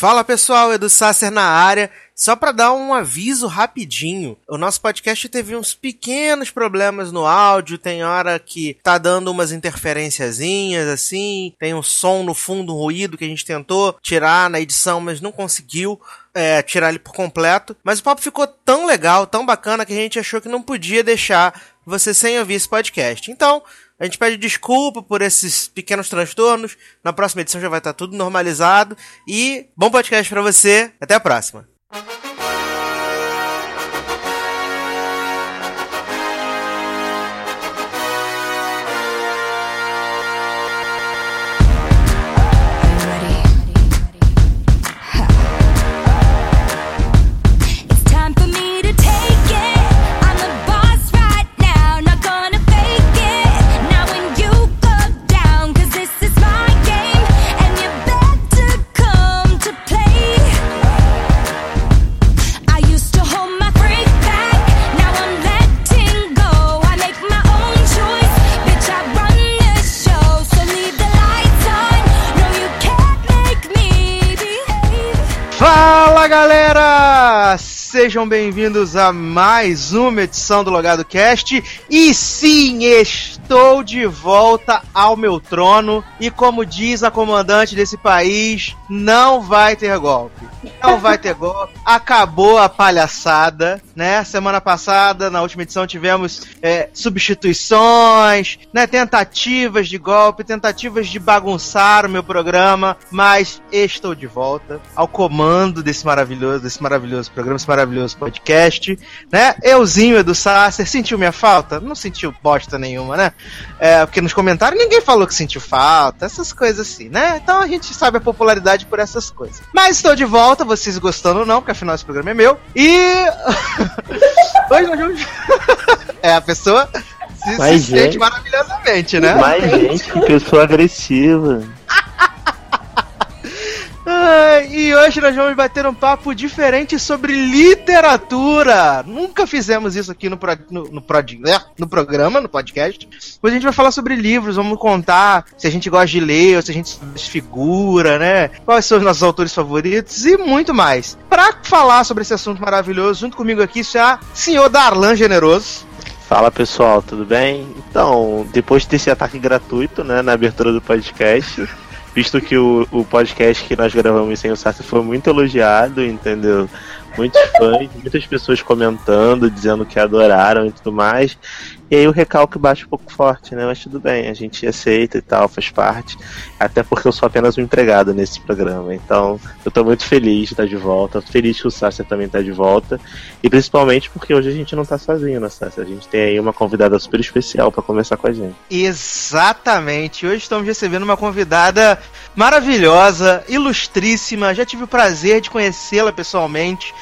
Fala pessoal, Edu Sasser na área. Só para dar um aviso rapidinho, o nosso podcast teve uns pequenos problemas no áudio, tem hora que tá dando umas interferenciazinhas assim, tem um som no fundo, um ruído que a gente tentou tirar na edição, mas não conseguiu é, tirar ele por completo. Mas o papo ficou tão legal, tão bacana que a gente achou que não podia deixar você sem ouvir esse podcast. Então, a gente pede desculpa por esses pequenos transtornos. Na próxima edição já vai estar tudo normalizado. E bom podcast para você. Até a próxima. Sejam bem-vindos a mais uma edição do Logado Cast. E sim, estou de volta ao meu trono. E como diz a comandante desse país, não vai ter golpe. Não vai ter golpe. Acabou a palhaçada, né? Semana passada, na última edição, tivemos é, substituições, né? Tentativas de golpe, tentativas de bagunçar o meu programa. Mas estou de volta ao comando desse maravilhoso, desse maravilhoso programa, esse maravilhoso maravilhoso podcast, né? Euzinho Edu Sasser, sentiu minha falta? Não sentiu bosta nenhuma, né? É, porque nos comentários ninguém falou que sentiu falta, essas coisas assim, né? Então a gente sabe a popularidade por essas coisas. Mas estou de volta, vocês gostando ou não, porque afinal esse programa é meu. E. Hoje nós vamos. é, a pessoa se, se sente maravilhosamente, né? Mais gente, que pessoa agressiva. e hoje nós vamos bater um papo diferente sobre literatura. Nunca fizemos isso aqui no, pro, no, no, pro, né, no programa, no podcast. Hoje a gente vai falar sobre livros, vamos contar se a gente gosta de ler, ou se a gente se figura, né? Quais são os nossos autores favoritos e muito mais. Para falar sobre esse assunto maravilhoso, junto comigo aqui está senhor Darlan Generoso. Fala pessoal, tudo bem? Então, depois desse ataque gratuito, né, na abertura do podcast, visto que o, o podcast que nós gravamos sem o Sassi foi muito elogiado, entendeu? Muitos fãs, muitas pessoas comentando, dizendo que adoraram e tudo mais. E aí o recalque bate um pouco forte, né? Mas tudo bem, a gente aceita e tal, faz parte. Até porque eu sou apenas um empregado nesse programa. Então, eu tô muito feliz de estar de volta. Feliz que o Sácia também tá de volta. E principalmente porque hoje a gente não tá sozinho, né, Sácia? A gente tem aí uma convidada super especial para conversar com a gente. Exatamente. Hoje estamos recebendo uma convidada maravilhosa, ilustríssima. Já tive o prazer de conhecê-la pessoalmente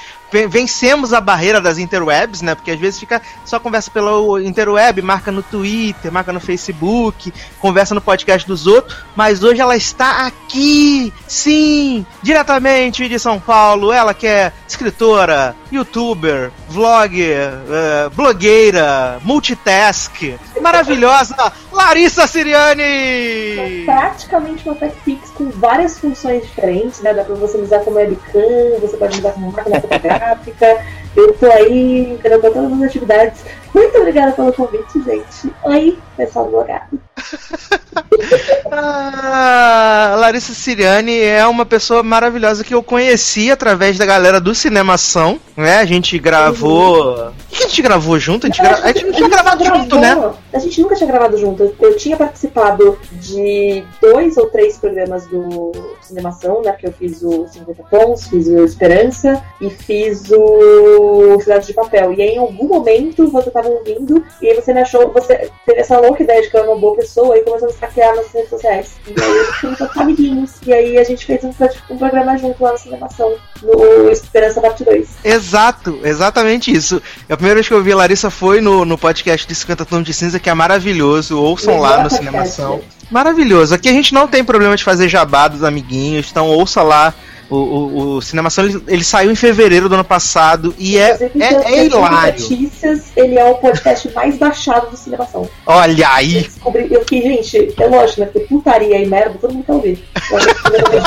vencemos a barreira das interwebs, né? Porque às vezes fica só conversa pela interweb, marca no Twitter, marca no Facebook, conversa no podcast dos outros, mas hoje ela está aqui, sim, diretamente de São Paulo. Ela que é escritora, youtuber, vlogger, uh, blogueira, multitask, maravilhosa Larissa Siriani! Praticamente uma TechPix com várias funções diferentes, né? Dá pra você usar como webcam, você pode usar como máquina fotográfica. Eu tô aí encarando todas as atividades. Muito obrigada pelo convite, gente. Oi, pessoal do Logado. ah, Larissa Siriani é uma pessoa maravilhosa que eu conheci através da galera do Cinemação, né? A gente gravou. Uhum. O que a gente gravou junto? A gente, gra... a gente não tinha gravado gravou. junto, né? A gente nunca tinha gravado junto. Eu tinha participado de dois ou três programas do Cinemação, né? Que eu fiz o 50 Tons, fiz o Esperança e fiz o Cidade de Papel. E aí, em algum momento você tava ouvindo e aí você me achou, você teve essa louca ideia de que eu era uma boa pessoa e começou a me hackear nas redes sociais. E aí começou amiguinhos. E aí a gente fez um, um programa junto lá na cinemação, no Esperança Parte 2. Exato, exatamente isso. A primeira vez que eu vi a Larissa foi no, no podcast de 50 Tons de Cinza, que é maravilhoso. Ouçam lá no Cinemação. Maravilhoso. Aqui a gente não tem problema de fazer jabá dos amiguinhos, então ouça lá O, o, o Cinemação ele, ele, saiu em fevereiro do ano passado e é, é, é hilário. Notícias, ele é o podcast mais baixado do Cinemação. Olha aí! Eu descobri, eu que, gente, é lógico, né? Porque putaria e merda, todo mundo quer ouvir.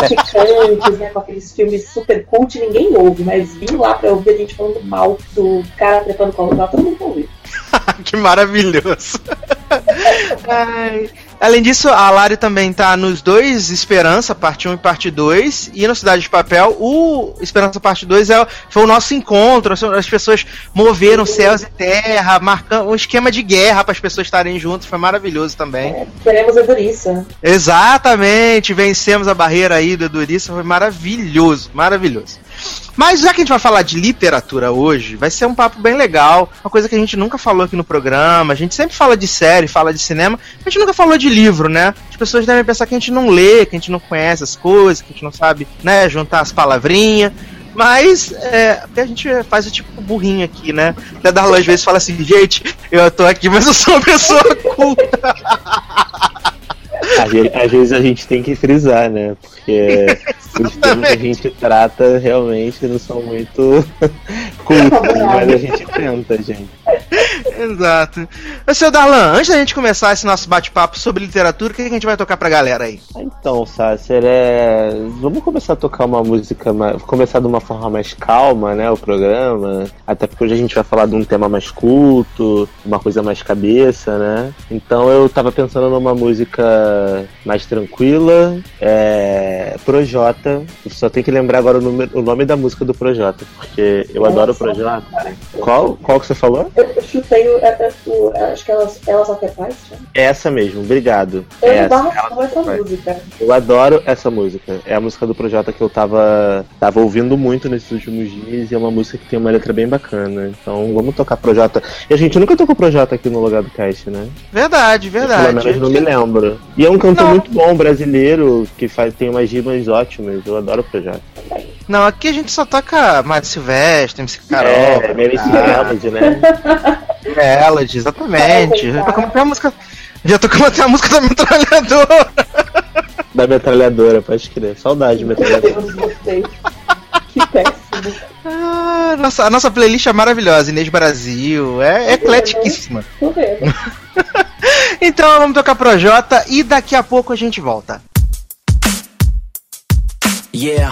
Picantes, né? Com aqueles filmes super cult, ninguém ouve, mas vim lá pra ouvir a gente falando mal do cara trepando com a todo mundo quer ouvir. que maravilhoso! Ai. Além disso, a Lari também tá nos dois Esperança, parte 1 e parte 2, e no Cidade de Papel, o Esperança parte 2 é, foi o nosso encontro, as pessoas moveram céus e terra, marcando um esquema de guerra para as pessoas estarem juntas, foi maravilhoso também. É, a Durissa. Exatamente, vencemos a barreira aí do Durissa, foi maravilhoso, maravilhoso. Mas já que a gente vai falar de literatura hoje, vai ser um papo bem legal, uma coisa que a gente nunca falou aqui no programa. A gente sempre fala de série, fala de cinema, a gente nunca falou de livro, né? As pessoas devem pensar que a gente não lê, que a gente não conhece as coisas, que a gente não sabe, né, juntar as palavrinhas. Mas é, a gente faz o tipo burrinho aqui, né? Até Darlan às vezes fala assim, gente, eu tô aqui, mas eu sou uma pessoa culta. Às vezes a gente tem que frisar, né? Porque os temas que a gente trata realmente não são muito cultos, mas a gente tenta, gente. Exato. Mas, seu Darlan, antes da gente começar esse nosso bate-papo sobre literatura, o que a gente vai tocar pra galera aí? Então, Sácer, é... vamos começar a tocar uma música, mais... começar de uma forma mais calma, né, o programa, até porque hoje a gente vai falar de um tema mais culto, uma coisa mais cabeça, né? Então eu tava pensando numa música mais tranquila, é... Projota, só tem que lembrar agora o, nome, o nome da música do Projota, porque eu Nossa, adoro o Projota. Qual? Qual que você falou? Eu, eu chutei o, é, é, o, acho que elas, elas até faz. Essa mesmo, obrigado. Eu essa, essa música. Eu adoro essa música. É a música do Projota que eu tava, tava ouvindo muito nesses últimos dias e é uma música que tem uma letra bem bacana. Então vamos tocar Projota. E a gente nunca tocou Projota aqui no lugar do cast, né? Verdade, verdade. pelo menos não me lembro. E é um cantor não. muito bom, brasileiro, que faz, tem umas rimas ótimas. Eu adoro o Projota. Não, aqui a gente só toca Mário Silvestre, MC Carol. É, MC Melody, né? Melody, exatamente. Já tocamos até a música. Já tocamos até a música da metralhadora. Da metralhadora, pode crer. Saudade, metralhadora. que péssimo. Ah, nossa, a nossa playlist é maravilhosa, Inês Brasil. É, é ecletiquíssima. então vamos tocar pro Jota e daqui a pouco a gente volta. Yeah.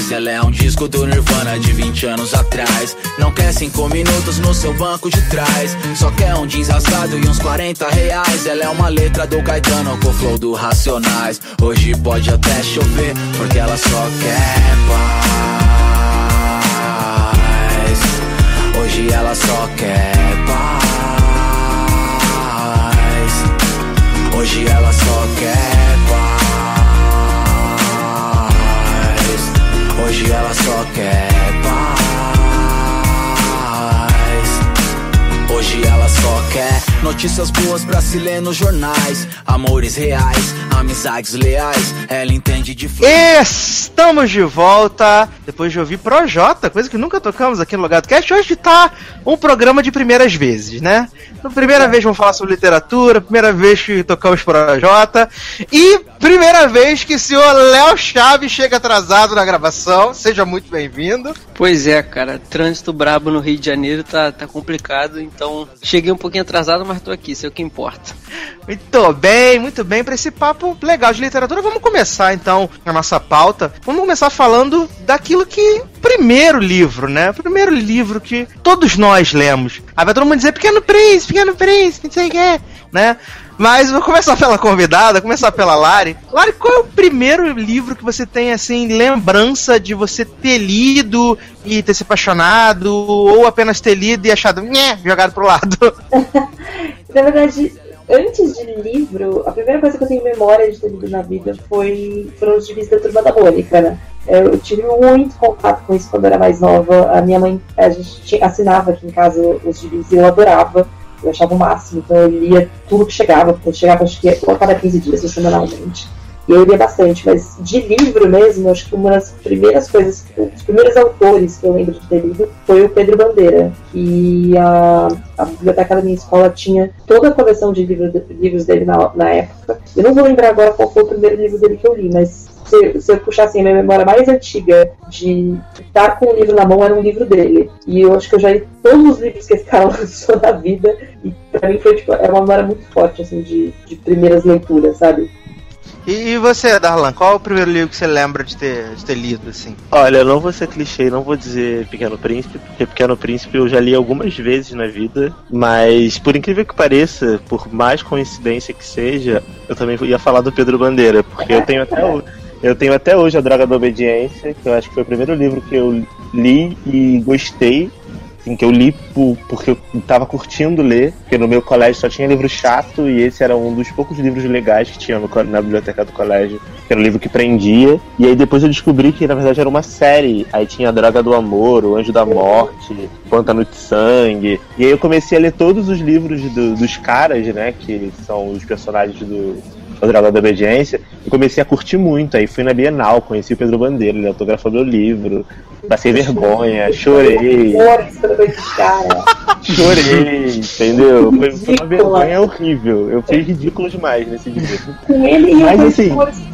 Ela é um disco do Nirvana de 20 anos atrás. Não quer cinco minutos no seu banco de trás. Só quer um jeans rasgado e uns 40 reais. Ela é uma letra do Caetano com flow do Racionais. Hoje pode até chover, porque ela só quer paz. Hoje ela só quer paz. Hoje ela só quer Hoje ela só quer paz. Hoje ela só quer notícias boas pra se ler nos jornais. Amores reais, amizades leais. Ela entende de Estamos de volta depois de ouvir Projota, coisa que nunca tocamos aqui no Logado Cast. Hoje tá um programa de primeiras vezes, né? Primeira vez vamos falar sobre literatura, primeira vez que tocamos Projota e primeira vez que o senhor Léo Chaves chega atrasado na gravação. Seja muito bem-vindo. Pois é, cara, trânsito brabo no Rio de Janeiro tá, tá complicado, então cheguei um pouquinho atrasado, mas tô aqui, isso é o que importa. Muito bem, muito bem, para esse papo legal de literatura, vamos começar então a nossa pauta. Vamos começar falando daquilo que. Primeiro livro, né? Primeiro livro que todos nós lemos. Aí vai todo mundo dizer Pequeno Príncipe, Pequeno Príncipe, não sei o que, né? Mas vou começar pela convidada, começar pela Lari. Lari, qual é o primeiro livro que você tem, assim, lembrança de você ter lido e ter se apaixonado, ou apenas ter lido e achado, nhé, jogado pro lado? Na verdade, antes de livro, a primeira coisa que eu tenho memória de ter lido na vida foi foram os gibis da Turma da Mônica, né? Eu tive muito contato com isso quando eu era mais nova. A minha mãe, a gente assinava aqui em casa os gibis e eu adorava. Eu achava o máximo, então eu lia tudo que chegava, porque chegava acho que a cada 15 dias, semanalmente. E eu lia bastante, mas de livro mesmo, acho que uma das primeiras coisas, os primeiros autores que eu lembro de ter lido foi o Pedro Bandeira. E a, a biblioteca da minha escola tinha toda a coleção de livros, de, livros dele na, na época. Eu não vou lembrar agora qual foi o primeiro livro dele que eu li, mas se, se eu puxar assim, a minha memória mais antiga de estar com o livro na mão era um livro dele. E eu acho que eu já li todos os livros que esse cara lançou na vida. E pra mim foi tipo, é uma memória muito forte, assim, de, de primeiras leituras, sabe? E, e, você, Darlan, qual é o primeiro livro que você lembra de ter, de ter lido, assim? Olha, eu não vou ser clichê, não vou dizer Pequeno Príncipe, porque Pequeno Príncipe eu já li algumas vezes na vida, mas por incrível que pareça, por mais coincidência que seja, eu também ia falar do Pedro Bandeira, porque eu tenho até o, eu tenho até hoje A Droga da Obediência, que eu acho que foi o primeiro livro que eu li e gostei. Assim, que eu li por, porque eu tava curtindo ler, porque no meu colégio só tinha livro chato e esse era um dos poucos livros legais que tinha no, na biblioteca do colégio, era um livro que prendia. E aí depois eu descobri que na verdade era uma série. Aí tinha A Droga do Amor, O Anjo da Morte, Pântano de Sangue. E aí eu comecei a ler todos os livros do, dos caras, né, que são os personagens do, o Dragão da Obediência, e comecei a curtir muito. Aí fui na Bienal, conheci o Pedro Bandeira, ele autografou meu livro, passei vergonha, chorei. Chorei, entendeu? Foi, foi, uma vergonha horrível. Eu fiz ridículo demais nesse dia. Com ele e Mas, assim,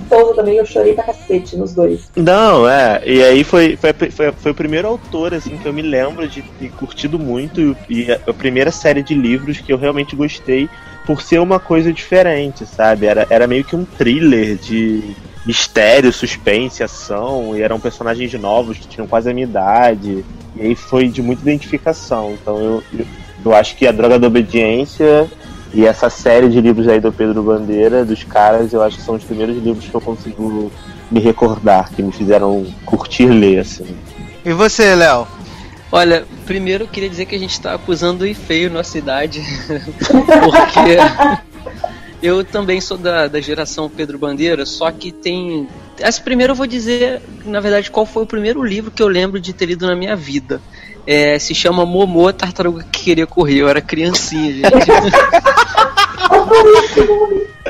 Souza também, eu chorei pra cacete nos dois. Não, é. E aí foi, foi, foi, foi, o primeiro autor, assim, que eu me lembro de ter curtido muito. E a, a primeira série de livros que eu realmente gostei por ser uma coisa diferente, sabe? Era, era meio que um thriller de mistério, suspense, ação, e eram personagens novos que tinham quase a minha idade. E aí foi de muita identificação. Então eu, eu, eu acho que a Droga da Obediência e essa série de livros aí do Pedro Bandeira, dos caras, eu acho que são os primeiros livros que eu consigo me recordar, que me fizeram curtir ler, assim. E você, Léo? Olha, primeiro eu queria dizer que a gente está acusando o feio na cidade, porque eu também sou da, da geração Pedro Bandeira, só que tem. Essa primeiro eu vou dizer, na verdade, qual foi o primeiro livro que eu lembro de ter lido na minha vida. É, se chama Momô, tartaruga que queria correr. Eu era criancinha, gente.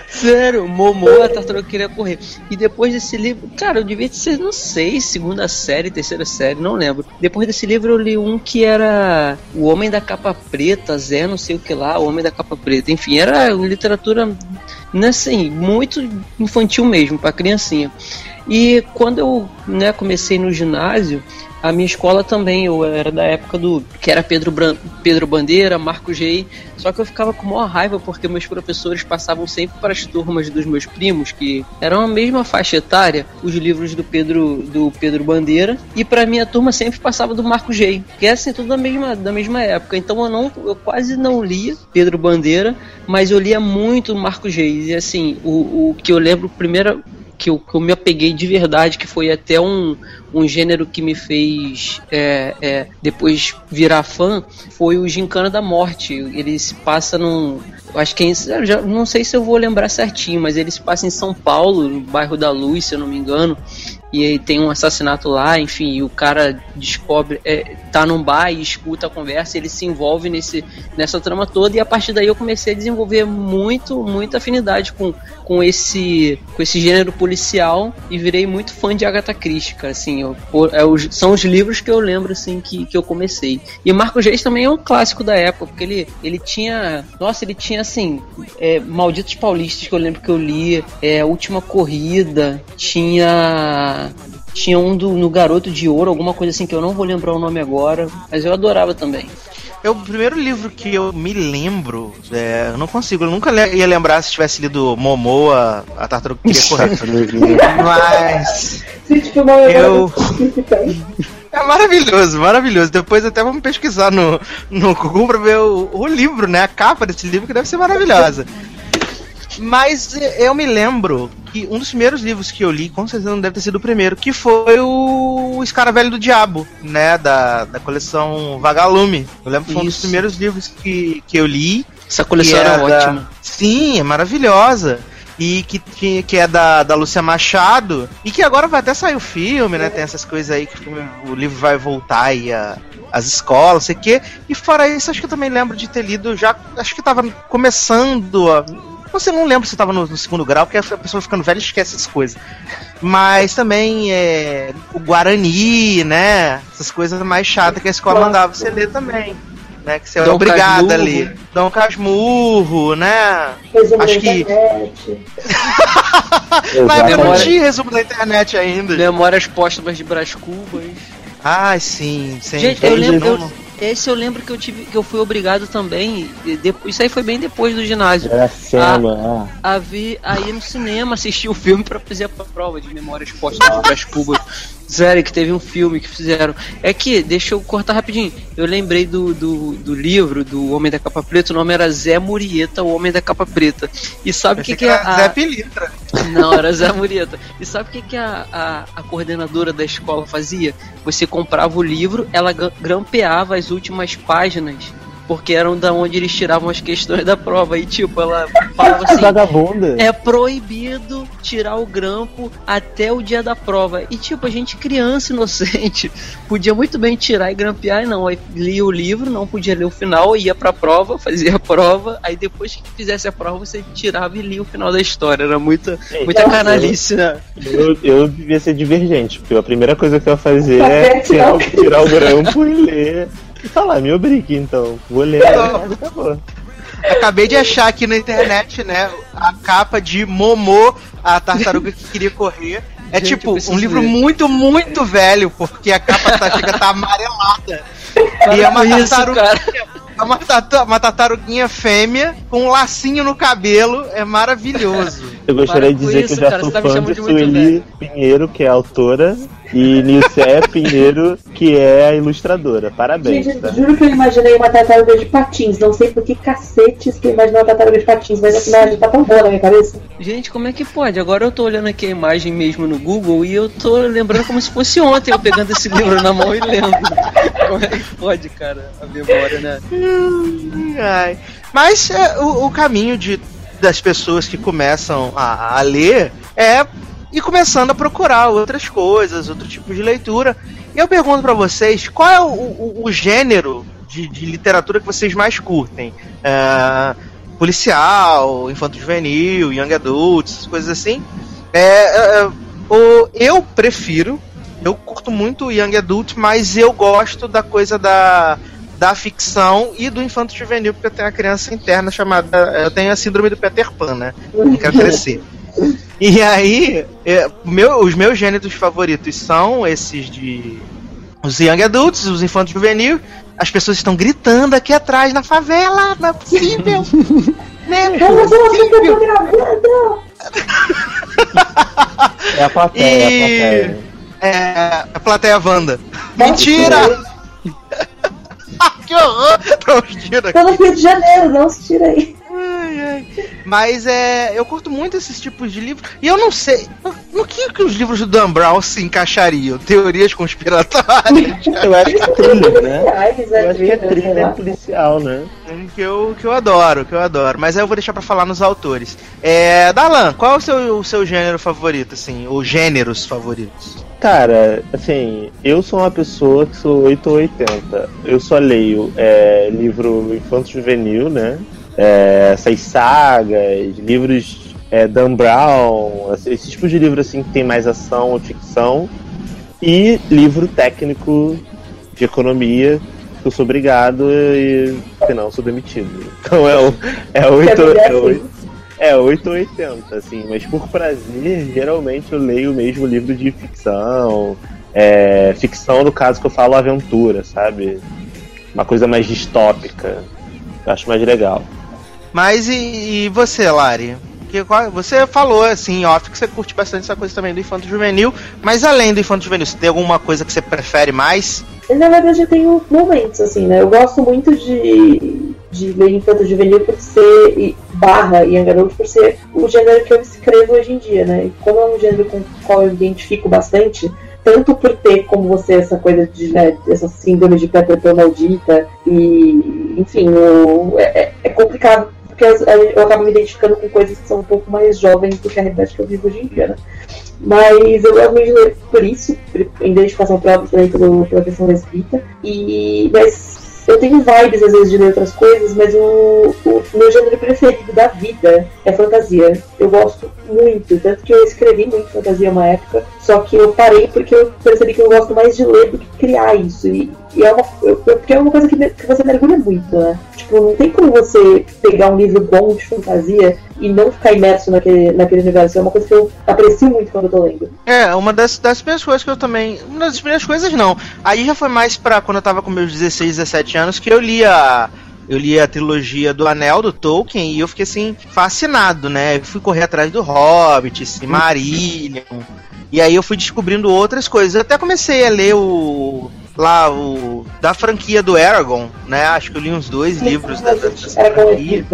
Sério, Momô, a tartaruga que queria correr. E depois desse livro, cara, eu devia ser, não sei, segunda série, terceira série, não lembro. Depois desse livro eu li um que era O Homem da Capa Preta, Zé, não sei o que lá, O Homem da Capa Preta. Enfim, era literatura, né, assim, muito infantil mesmo, para criancinha. E quando eu né, comecei no ginásio, a minha escola também, eu era da época do que era Pedro, Bran, Pedro Bandeira, Marco G. Só que eu ficava com maior raiva porque meus professores passavam sempre para as turmas dos meus primos, que eram a mesma faixa etária, os livros do Pedro do Pedro Bandeira, e para minha turma sempre passava do Marco G, que é assim tudo da mesma da mesma época. Então eu não eu quase não lia Pedro Bandeira, mas eu lia muito Marco G. E assim, o, o que eu lembro primeiro que eu, que eu me apeguei de verdade, que foi até um, um gênero que me fez é, é, depois virar fã, foi o Gincana da Morte. Ele se passa num. Acho que é já, não sei se eu vou lembrar certinho, mas ele se passa em São Paulo, no bairro da Luz, se eu não me engano e tem um assassinato lá, enfim, e o cara descobre, é, tá num bar e escuta a conversa, ele se envolve nesse, nessa trama toda, e a partir daí eu comecei a desenvolver muito, muita afinidade com, com, esse, com esse gênero policial e virei muito fã de Agatha Christie, cara, assim, eu, é, são os livros que eu lembro, assim, que, que eu comecei. E Marco Reis também é um clássico da época, porque ele, ele tinha, nossa, ele tinha, assim, é, Malditos Paulistas, que eu lembro que eu li, é, Última Corrida, tinha tinha um do, no Garoto de Ouro, alguma coisa assim que eu não vou lembrar o nome agora, mas eu adorava também. É o primeiro livro que eu me lembro, é, eu não consigo, eu nunca ia lembrar se tivesse lido Momoa, a tartaruga correr. Mas. eu. É maravilhoso, maravilhoso. Depois até vamos pesquisar no, no Google pra ver o, o livro, né? A capa desse livro que deve ser maravilhosa. Mas eu me lembro que um dos primeiros livros que eu li, com certeza não deve ter sido o primeiro, que foi o Escaravelho do Diabo, né? Da, da coleção Vagalume. Eu lembro que foi um dos primeiros livros que, que eu li. Essa coleção era é ótima. Sim, é maravilhosa. E que, que, que é da, da Lúcia Machado. E que agora vai até sair o filme, né? Tem essas coisas aí que o livro vai voltar aí a, as escolas, sei o quê. E fora isso, acho que eu também lembro de ter lido já. Acho que tava começando a. Você não lembra se tava no, no segundo grau, porque a pessoa ficando velha esquece essas coisas. Mas também é, o Guarani, né? Essas coisas mais chatas que a escola mandava você ler também. Né, que você era obrigado a Casmurro. ler. Dom Casmurro, né? Resumo Acho que-. Na época não tinha resumo da internet ainda. Memórias póstumas de Brás Cubas. Ai, sim, sim. Gente, eu lembro. Eu- esse eu lembro que eu tive, que eu fui obrigado também. depois, isso aí foi bem depois do ginásio. Era cena, ah. A ver, a ir no cinema assistir o filme pra fazer a prova de memórias póstumas de Brás Cubas. Sério, que teve um filme que fizeram. É que, deixa eu cortar rapidinho. Eu lembrei do, do, do livro do Homem da Capa Preta, o nome era Zé Murieta, o Homem da Capa Preta. E sabe o que, que que é era a... Zé Pilintra. Não, era Zé Murieta. E sabe o que, que a, a, a coordenadora da escola fazia? Você comprava o livro, ela gra- grampeava as últimas páginas, porque eram da onde eles tiravam as questões da prova. E tipo, ela falava assim. Vagabunda. É proibido tirar o grampo até o dia da prova. E tipo, a gente criança inocente podia muito bem tirar e grampear, e não. Aí lia o livro, não podia ler o final, ia pra prova, fazia a prova, aí depois que fizesse a prova você tirava e lia o final da história. Era muita, muita Nossa. canalice, né? Eu, eu devia ser divergente, porque a primeira coisa que eu ia fazer é É, tirar tirar o grampo e ler. Falar, me obrigue então. Vou ler. Não. Acabou. Acabei de achar aqui na internet, né, a capa de Momô, a tartaruga que queria correr. É Gente, tipo um livro ler. muito, muito velho, porque a capa tá, chega tá amarelada. E é Para uma isso, tartaruga. cara. É uma, tatu- uma tartaruguinha fêmea com um lacinho no cabelo. É maravilhoso. Eu gostaria de dizer isso, que eu já cara, sou tá fã de Sueli velho. Pinheiro, que é a autora, e Nilce Pinheiro, que é a ilustradora. Parabéns, Gente, tá? juro que eu imaginei uma tartaruga de patins. Não sei por que cacetes que eu imaginei uma tartaruga de patins, mas essa imagem tá tão boa na minha cabeça. Gente, como é que pode? Agora eu tô olhando aqui a imagem mesmo no Google e eu tô lembrando como se fosse ontem eu pegando esse livro na mão e lendo. Como é que pode, cara, a memória, né? Ai. Mas é, o, o caminho de, das pessoas que começam a, a ler é ir começando a procurar outras coisas, outro tipo de leitura. E eu pergunto pra vocês, qual é o, o- o gênero de, de literatura que vocês mais curtem? É, policial, infanto-juvenil, young adults, coisas assim. É, é, é, eu prefiro, eu curto muito young adult, mas eu gosto da coisa da da ficção e do infanto juvenil, porque eu tenho uma criança interna chamada. Eu tenho a síndrome do Peter Pan, né? Não quero crescer. E aí, é, meu- os meus gêneros favoritos são esses de. Os Young Adults, os infantos juvenil. As pessoas estão gritando aqui atrás na favela, não é possível! né? Não é possível! gravando! É a plateia, E- é a plateia. É. A plateia Wanda. Mentira! que horror! Não, mentira. Tô no Rio de Janeiro, não se tira aí. Ai, ai. Mas é. Eu curto muito esses tipos de livros. E eu não sei. No, que, que os livros do Dan Brown se encaixariam? Teorias conspiratórias? Eu acho que é thriller, né? Reais, Eu acho que é thriller policial, né? que, eu, que eu adoro, que eu adoro. Mas aí eu vou deixar pra falar nos autores. É. Dalan, qual é o seu, o seu gênero favorito, assim? Ou gêneros favoritos? Cara, assim, eu sou uma pessoa que sou 8 ou 80. Eu só leio é, livro infanto-juvenil, né? É, essas sagas, livros é, Dan Brown, esse tipo de livro assim que tem mais ação ou ficção. E livro técnico de economia, que eu sou obrigado e senão eu sou demitido. Então é o, é o 8, Quer é dizer o, assim. é 880, assim, mas por prazer, geralmente eu leio o mesmo livro de ficção. É, ficção, no caso que eu falo aventura, sabe? Uma coisa mais distópica. Eu acho mais legal. Mas e, e você, Lari? Você falou assim, off, que você curte bastante essa coisa também do infanto juvenil, mas além do infanto juvenil, você tem alguma coisa que você prefere mais? Na verdade, eu tenho momentos, assim, né? Eu gosto muito de, de ler infanto juvenil por ser e- barra Young Adult por ser o gênero que eu escrevo hoje em dia, né? E como é um gênero com o qual eu identifico bastante, tanto por ter como você essa coisa de né, essa síndrome de Peter maldita e enfim o, é, é complicado porque eu acabo me identificando com coisas que são um pouco mais jovens do que a realidade que eu vivo hoje em dia, né? Mas eu de ler por isso, em identificação própria também pela, pela questão da escrita. E, mas eu tenho vibes, às vezes, de ler outras coisas, mas o, o meu gênero preferido da vida é fantasia. Eu gosto muito, tanto que eu escrevi muito fantasia uma época, só que eu parei porque eu percebi que eu gosto mais de ler do que criar isso. E, e é uma, eu, porque é uma coisa que, que você mergulha muito, né? Tipo, não tem como você pegar um livro bom de fantasia e não ficar imerso naquele, naquele universo. É uma coisa que eu aprecio muito quando eu tô lendo. É, uma das, das primeiras coisas que eu também. Uma das primeiras coisas não. Aí já foi mais pra quando eu tava com meus 16, 17 anos que eu lia eu li a trilogia do Anel do Tolkien e eu fiquei assim fascinado, né? Eu fui correr atrás do Hobbit, Silmarillion. E aí eu fui descobrindo outras coisas. Eu até comecei a ler o lá o da franquia do Aragon, né? Acho que eu li uns dois livros da, da, dessa franquia.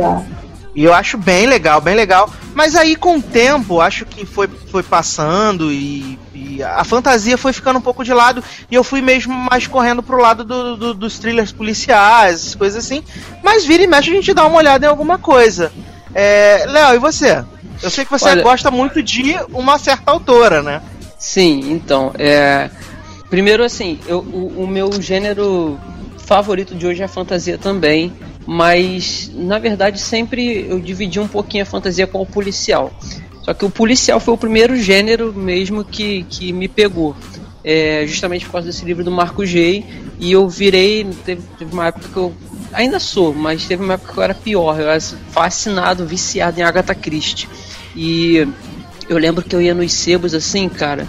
E eu acho bem legal, bem legal. Mas aí com o tempo, acho que foi, foi passando e, e, a fantasia foi ficando um pouco de lado. E eu fui mesmo mais correndo pro lado do, do, dos thrillers policiais, coisas assim. Mas vira e mexe a gente dá uma olhada em alguma coisa. É, Léo, e você? Eu sei que você Olha... gosta muito de uma certa autora, né? Sim, então, é... Primeiro, assim, eu, o, o meu gênero favorito de hoje é a fantasia também mas na verdade sempre eu dividi um pouquinho a fantasia com o policial. Só que o policial foi o primeiro gênero mesmo que, que me pegou. É, justamente por causa desse livro do Marco G. E eu virei. Teve, teve, uma época que eu. Ainda sou, mas teve uma época que eu era pior. Eu era fascinado, viciado em Agatha Christie. E eu lembro que eu ia nos sebos assim, cara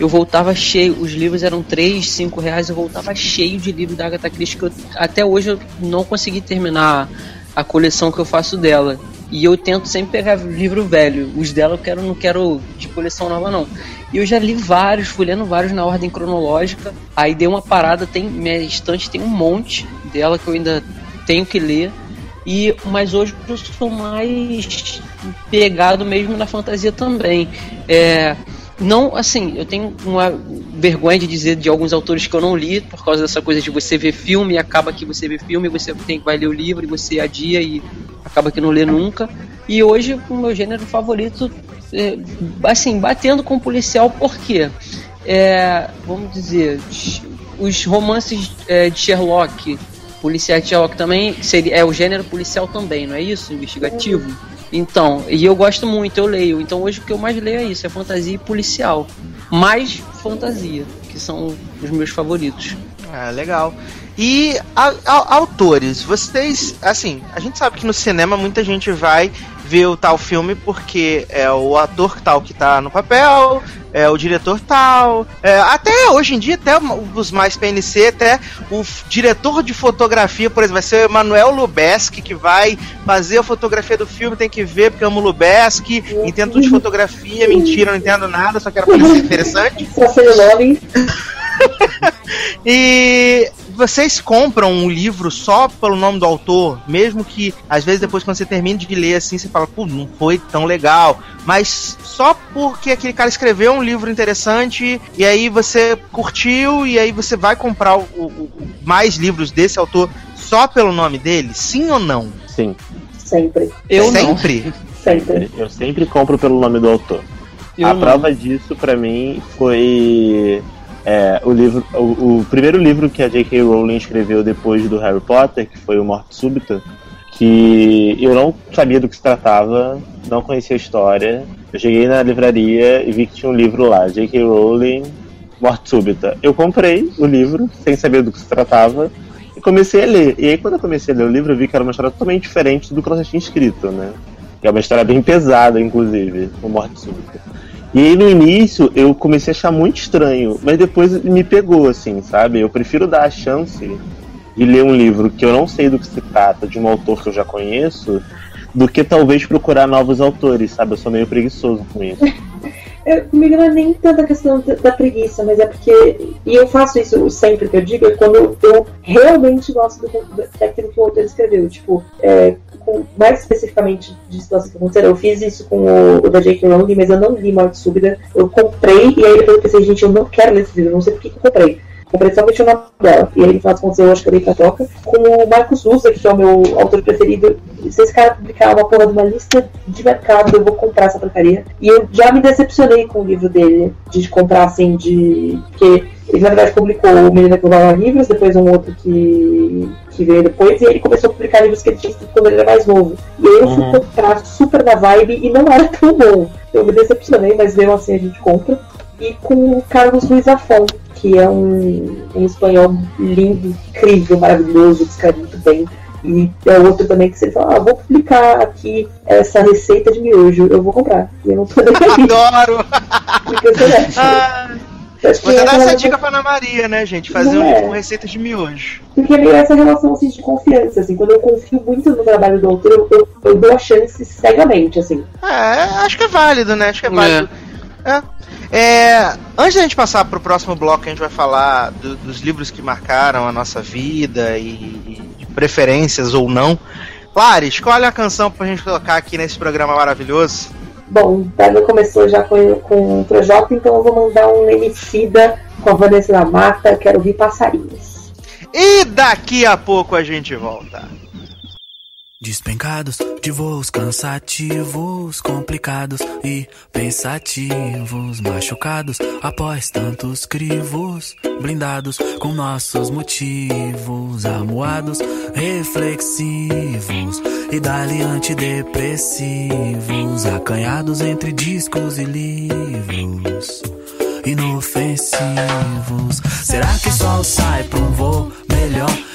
eu voltava cheio. Os livros eram 3, 5 reais, eu voltava cheio de livros da Agatha Christie que eu, até hoje eu não consegui terminar a coleção que eu faço dela. E eu tento sempre pegar livro velho. Os dela eu quero, não quero de coleção nova não. E eu já li vários, fui lendo vários na ordem cronológica. Aí dei uma parada, tem minha estante tem um monte dela que eu ainda tenho que ler. E mas hoje eu sou mais pegado mesmo na fantasia também. É, não, assim, eu tenho uma vergonha de dizer de alguns autores que eu não li, por causa dessa coisa de você ver filme e acaba que você vê filme, você tem vai ler o livro e você adia e acaba que não lê nunca. E hoje o meu gênero favorito, é, assim, batendo com policial, por quê? É, vamos dizer, os romances é, de Sherlock, policial de Sherlock também, seria, é o gênero policial também, não é isso? Investigativo? Então, e eu gosto muito, eu leio. Então hoje o que eu mais leio é isso, é fantasia e policial. Mais fantasia, que são os meus favoritos. Ah, legal. E a, a, autores, vocês, assim, a gente sabe que no cinema muita gente vai ver o tal filme porque é o ator tal que tá no papel, é o diretor tal. É, até hoje em dia, até os mais PNC, até o diretor de fotografia, por exemplo, vai ser o Emanuel Lubeski, que vai fazer a fotografia do filme, tem que ver, porque amo Lubeski, entendo de fotografia, mentira, não entendo nada, só quero parecer interessante. e vocês compram um livro só pelo nome do autor, mesmo que às vezes depois quando você termina de ler assim, você fala, pô, não foi tão legal, mas só porque aquele cara escreveu um livro interessante e aí você curtiu e aí você vai comprar o, o, mais livros desse autor só pelo nome dele? Sim ou não? Sim. Sempre. Eu sempre? Não. Sempre. Eu sempre compro pelo nome do autor. Eu a não. prova disso para mim foi é, o, livro, o, o, primeiro livro que a J.K. Rowling escreveu depois do Harry Potter, que foi o Morte Súbita, que eu não sabia do que se tratava, não conhecia a história. Eu cheguei na livraria e vi que tinha um livro lá, J.K. Rowling, Morte Súbita. Eu comprei o livro, sem saber do que se tratava, e comecei a ler. E aí, quando eu comecei a ler o livro, eu vi que era uma história totalmente diferente do que ela já tinha escrito, né? Que é uma história bem pesada, inclusive, o Morte Súbita. E aí no início eu comecei a achar muito estranho, mas depois me pegou, assim, sabe? Eu prefiro dar a chance de ler um livro que eu não sei do que se trata, de um autor que eu já conheço, do que talvez procurar novos autores, sabe? Eu sou meio preguiçoso com isso. É, comigo não é nem tanta questão da preguiça, mas é porque. E eu faço isso sempre que eu digo, é quando eu realmente gosto do, daquilo que o autor escreveu. Tipo, é, com, mais especificamente de situações que aconteceram, eu fiz isso com o, o da J.K. Rowling, mas eu não li Morte Súbita. Eu comprei e aí depois eu pensei, gente, eu não quero ler esse livro, não sei por que eu comprei. Comprei somente o nome dela. E aí, no final das contas, eu acho que eu dei pra troca. Com o Marcos Lusa, que é o meu autor preferido. Se esse cara publicar uma porra de uma lista de mercado, eu vou comprar essa porcaria. E eu já me decepcionei com o livro dele, de comprar assim, de. Porque ele, na verdade, publicou o Menina que Roubava Livros, depois um outro que, que veio depois, e ele começou a publicar livros que ele tinha escrito quando ele era mais novo. E aí eu fui Uhum. comprar super na vibe e não era tão bom. Eu me decepcionei, mas mesmo assim a gente compra. E com o Carlos Luiz Afon, que é um, um espanhol lindo, incrível, maravilhoso, que escreve muito bem. E é outro também que você fala, ah, vou publicar aqui essa receita de miojo, eu vou comprar. E eu não tô nem aí, Adoro! porque eu sou dessa. Ah, Acho que você dá essa dica pra Ana Maria, né, gente? Fazer um é. livro com receitas de miojo. Porque é meio essa relação assim, de confiança, assim, quando eu confio muito no trabalho do autor, eu, eu, eu dou a chance cegamente, assim. É, acho que é válido, né? Acho que é válido. É. É, antes da gente passar pro próximo bloco, a gente vai falar do- dos livros que marcaram a nossa vida e, e de preferências ou não. Claro, escolhe a canção pra gente colocar aqui nesse programa maravilhoso. Bom, o Daniel começou já com, com o Projota, então eu vou mandar um Emicida com a Vanessa da Mata, quero ouvir passarinhos. E daqui a pouco a gente volta. Despencados de voos cansativos, complicados e pensativos, machucados após tantos crivos, blindados com nossos motivos, amuados, reflexivos e dali antidepressivos, acanhados entre discos e livros inofensivos. Será que o sol sai pra um voo melhor?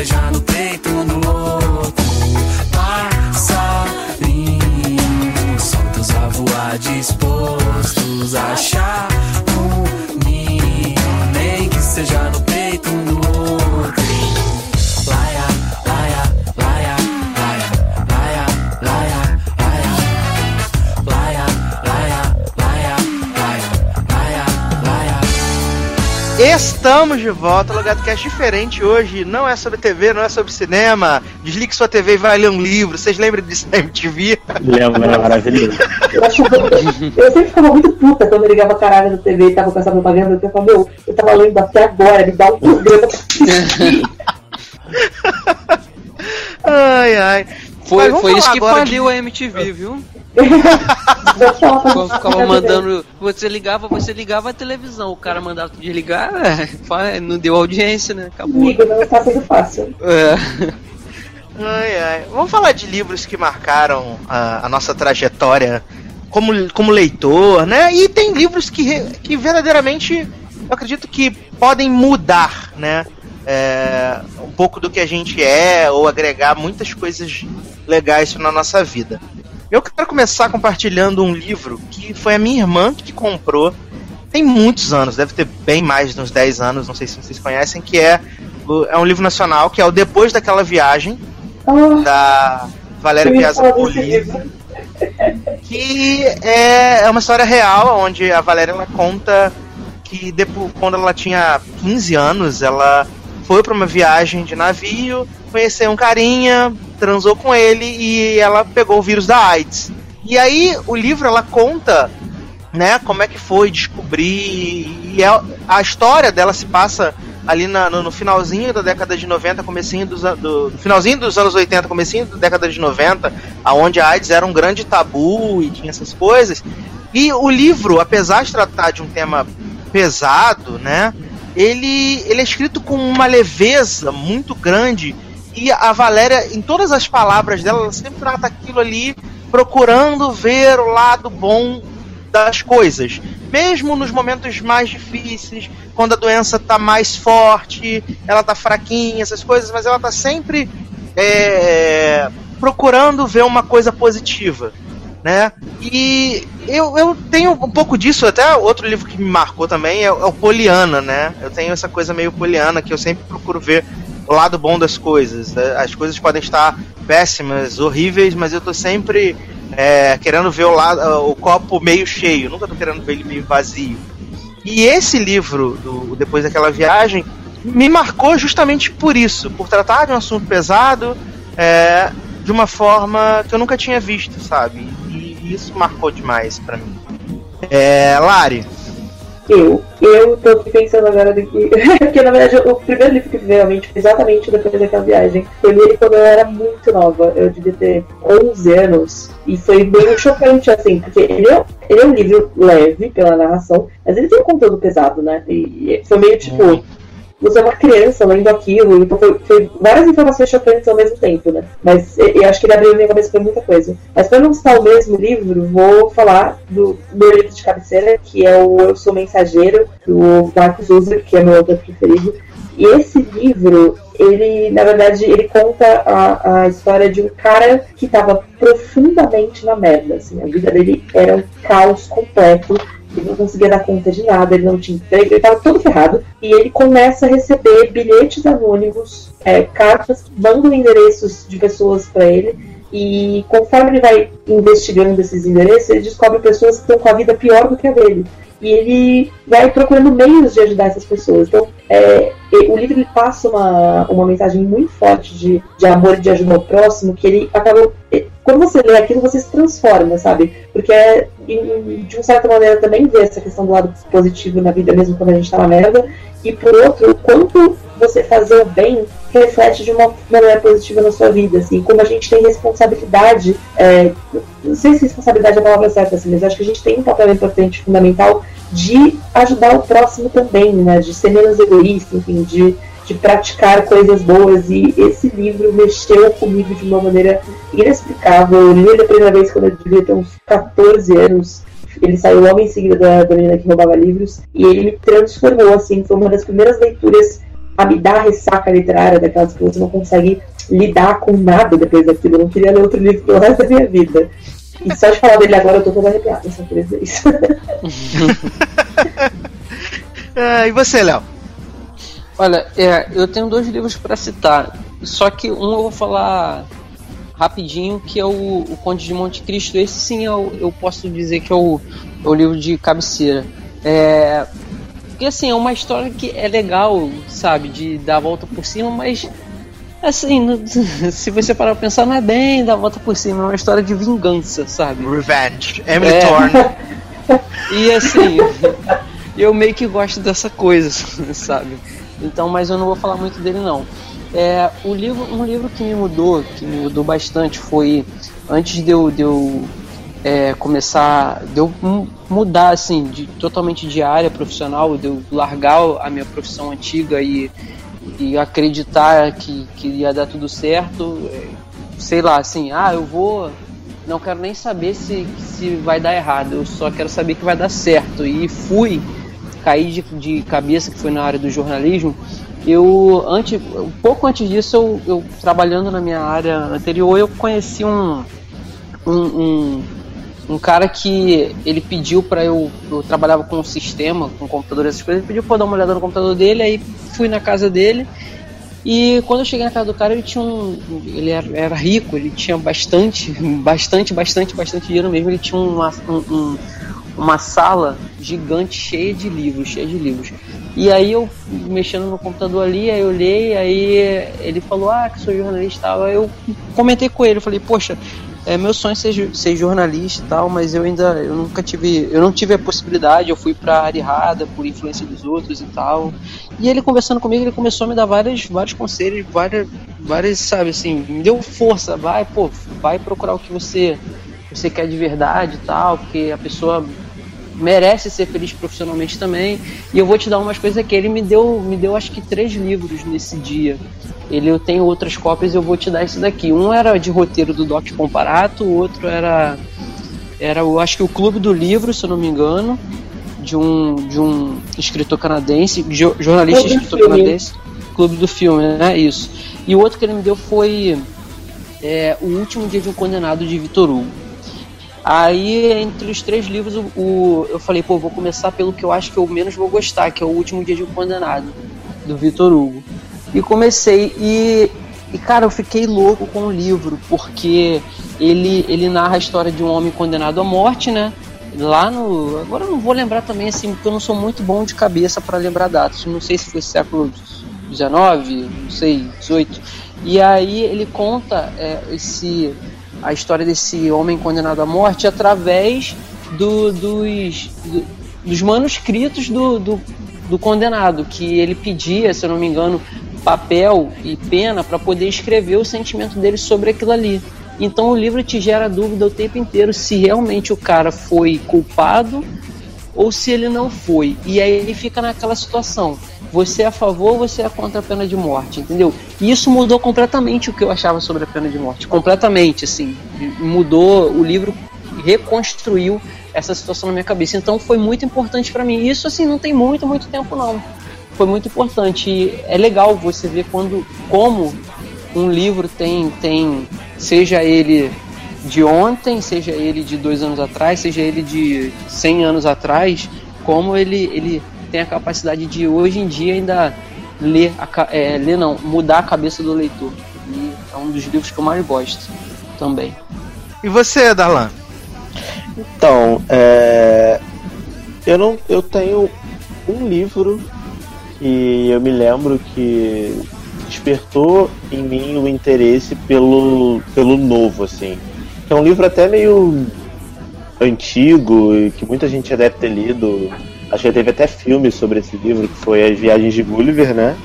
seja no peito um do outro. Passarinhos soltos a voar, dispostos a achar Estamos de volta, Logado Cast diferente hoje. Não é sobre TV, não é sobre cinema. Desligue sua TV e vai ler um livro. Vocês lembram disso na MTV? Lembra, é maravilhoso. Eu, acho, eu sempre ficava muito puta quando eu ligava a caralho na TV e tava com essa propaganda. Eu falava, meu, eu tava lendo até agora, me dá um programa assistir. Ai, ai. Foi, foi isso que agora faliu a MTV, viu? Ficava mandando. Você ligava, você ligava a televisão, o cara mandava desligar, é, fa- não deu audiência, né? Acabou. Amigo, não está sendo fácil. É. Ai, ai. Vamos falar de livros que marcaram a, a nossa trajetória como, como leitor, né? E tem livros que, que verdadeiramente eu acredito que podem mudar, né? É, um pouco do que a gente é ou agregar muitas coisas legais na nossa vida. Eu quero começar compartilhando um livro que foi a minha irmã que comprou tem muitos anos, deve ter bem mais de uns 10 anos, não sei se vocês conhecem, que é, é um livro nacional, que é o Depois daquela Viagem, Ah, da Valéria Piazza falar desse Poli, livro. que é, é uma história real, onde a Valéria ela conta que depois, quando ela tinha 15 anos, ela foi para uma viagem de navio, conheceu um carinha, transou com ele e ela pegou o vírus da AIDS. E aí o livro ela conta, né, como é que foi descobrir e é- a história dela se passa ali na- no, no finalzinho da década de 90, comecinho dos do finalzinho dos anos 80, comecinho da década de 90, aonde a AIDS era um grande tabu e tinha essas coisas. E o livro, apesar de tratar de um tema pesado, né? Ele, ele é escrito com uma leveza muito grande e a Valéria, em todas as palavras dela, ela sempre trata aquilo ali procurando ver o lado bom das coisas. Mesmo nos momentos mais difíceis, quando a doença tá mais forte, ela tá fraquinha, essas coisas, mas ela tá sempre é, procurando ver uma coisa positiva. Né? E eu, eu tenho um pouco disso, até outro livro que me marcou também é, é o Poliana, né? Eu tenho essa coisa meio poliana que eu sempre procuro ver o lado bom das coisas. As coisas podem estar péssimas, horríveis, mas eu tô sempre é, querendo ver o, lado, o copo meio cheio, nunca tô querendo ver ele meio vazio. E esse livro, do Depois daquela viagem, me marcou justamente por isso, por tratar de um assunto pesado é, de uma forma que eu nunca tinha visto, sabe? Isso marcou demais para mim. É, Lari. Eu, eu tô aqui pensando agora do que. Porque na verdade o primeiro livro que realmente foi exatamente depois daquela viagem. Eu li ele quando eu era muito nova. Eu devia ter 11 anos. E foi meio chocante, assim, porque ele é, ele é um livro leve pela narração, mas ele tem um conteúdo pesado, né? E foi meio tipo. Uhum você é uma criança lendo aquilo, então foi, foi, várias informações chocantes ao mesmo tempo, né? Mas eu acho que ele abriu minha cabeça para muita coisa. Mas para não citar o mesmo livro, vou falar do meu livro de cabeceira, que é o Eu Sou Mensageiro, do Marcos Uzer, que é meu autor preferido. E esse livro, ele, na verdade, ele conta a, a história de um cara que estava profundamente na merda, assim. A vida dele era um caos completo ele não conseguia dar conta de nada, ele não tinha emprego, ele estava todo ferrado. E ele começa a receber bilhetes anônimos, é, cartas mandam endereços de pessoas para ele. E conforme ele vai investigando esses endereços, ele descobre pessoas que estão com a vida pior do que a dele. E ele vai procurando meios de ajudar essas pessoas. Então, é, o livro ele passa uma, uma mensagem muito forte de, de amor e de ajuda ao próximo, que ele acaba. Quando você lê aquilo, você se transforma, sabe? Porque, de uma certa maneira, também vê essa questão do lado positivo na vida, mesmo quando a gente tá na merda. E, por outro, quanto você fazer o bem reflete de uma maneira positiva na sua vida, assim, como a gente tem responsabilidade, é, não sei se responsabilidade é a palavra certa, assim, mas acho que a gente tem um papel importante, fundamental, de ajudar o próximo também, né, de ser menos egoísta, enfim, de, de praticar coisas boas, e esse livro mexeu comigo de uma maneira inexplicável, eu li ele a primeira vez quando eu devia ter uns 14 anos, ele saiu logo em seguida da, da menina que roubava livros, e ele me transformou, assim, foi uma das primeiras leituras a me dar ressaca literária daquelas que você não consegue lidar com nada depois daquilo. Eu não queria ler outro livro pelo resto da minha vida. E só de falar dele agora eu tô toda arrepiada, só queria isso. é, e você, Léo? Olha, é, eu tenho dois livros para citar. Só que um eu vou falar rapidinho, que é o, o Conde de Monte Cristo. Esse sim eu, eu posso dizer que é o, é o livro de cabeceira. É, porque assim, é uma história que é legal, sabe, de dar a volta por cima, mas assim, se você parar pra pensar, não é bem dar a volta por cima, é uma história de vingança, sabe? Revenge. Emily é. Thorne. E assim, eu meio que gosto dessa coisa, sabe? Então, mas eu não vou falar muito dele não. É, o livro, um livro que me mudou, que me mudou bastante, foi antes de eu, de eu é, começar, de eu mudar assim, de, totalmente de área profissional, de eu largar a minha profissão antiga e, e acreditar que, que ia dar tudo certo, é, sei lá, assim, ah, eu vou, não quero nem saber se, se vai dar errado, eu só quero saber que vai dar certo. E fui, caí de, de cabeça, que foi na área do jornalismo, eu antes, um pouco antes disso, eu, eu trabalhando na minha área anterior, eu conheci um, um, um um cara que ele pediu para eu, eu trabalhava com um sistema, com um computador, essas coisas, ele pediu para dar uma olhada no computador dele, aí fui na casa dele. E quando eu cheguei na casa do cara, ele tinha um. Ele era, era rico, ele tinha bastante, bastante, bastante, bastante dinheiro mesmo. Ele tinha uma, um, uma sala gigante cheia de livros, cheia de livros. E aí eu mexendo no computador ali, aí eu olhei, aí ele falou, ah, que sou jornalista e tal. Aí eu comentei com ele, falei, poxa, é meu sonho ser, ser jornalista e tal, mas eu ainda eu nunca tive, eu não tive a possibilidade, eu fui pra área errada por influência dos outros e tal. E ele conversando comigo, ele começou a me dar vários, vários conselhos, várias, várias, sabe assim, me deu força, vai, pô, vai procurar o que você você quer de verdade e tal, porque a pessoa merece ser feliz profissionalmente também. E eu vou te dar umas coisas aqui. Ele me deu, me deu acho que três livros nesse dia. Ele eu tenho outras cópias, eu vou te dar esse daqui. Um era de roteiro do Doc Comparato, o outro era era, eu acho que o Clube do Livro, se eu não me engano, de um, de um escritor canadense, jo, jornalista Clube escritor canadense, Clube do Filme, né? Isso. E o outro que ele me deu foi é, O Último Dia de um Condenado, de Vitor Hugo. Aí, entre os três livros, o, o- eu falei, pô, vou começar pelo que eu acho que eu menos vou gostar, que é O Último Dia de um Condenado, do Vitor Hugo. E comecei, e, e cara, eu fiquei louco com o livro, porque ele, ele narra a história de um homem condenado à morte, né? Lá no. Agora eu não vou lembrar também, assim, porque eu não sou muito bom de cabeça para lembrar datas. Não sei se foi século XIX, não sei, XVIII. E aí ele conta é, esse, a história desse homem condenado à morte através do- dos, do- dos manuscritos do, do, do condenado, que ele pedia, se eu não me engano, papel e pena para poder escrever o sentimento dele sobre aquilo ali. Então o livro te gera dúvida o tempo inteiro se realmente o cara foi culpado ou se ele não foi. E aí ele fica naquela situação. Você é a favor ou você é contra a pena de morte, entendeu? E isso mudou completamente o que eu achava sobre a pena de morte. Completamente, assim. Mudou, o livro reconstruiu essa situação na minha cabeça. Então foi muito importante para mim. Isso, assim, não tem muito, muito tempo não. Foi muito importante. E é legal você ver quando, como um livro tem, tem seja ele de ontem, seja ele de dois anos atrás, seja ele de 100 anos atrás, como ele, ele tem a capacidade de hoje em dia ainda ler, a, é, ler não, mudar a cabeça do leitor. E é um dos livros que eu mais gosto também. E você, Darlan? Então, é, eu não, eu tenho um livro que eu me lembro que despertou em mim o interesse pelo, pelo novo, assim. É um livro até meio antigo e que muita gente já deve ter lido. Acho que teve até filme sobre esse livro, que foi As Viagens de Gulliver, né?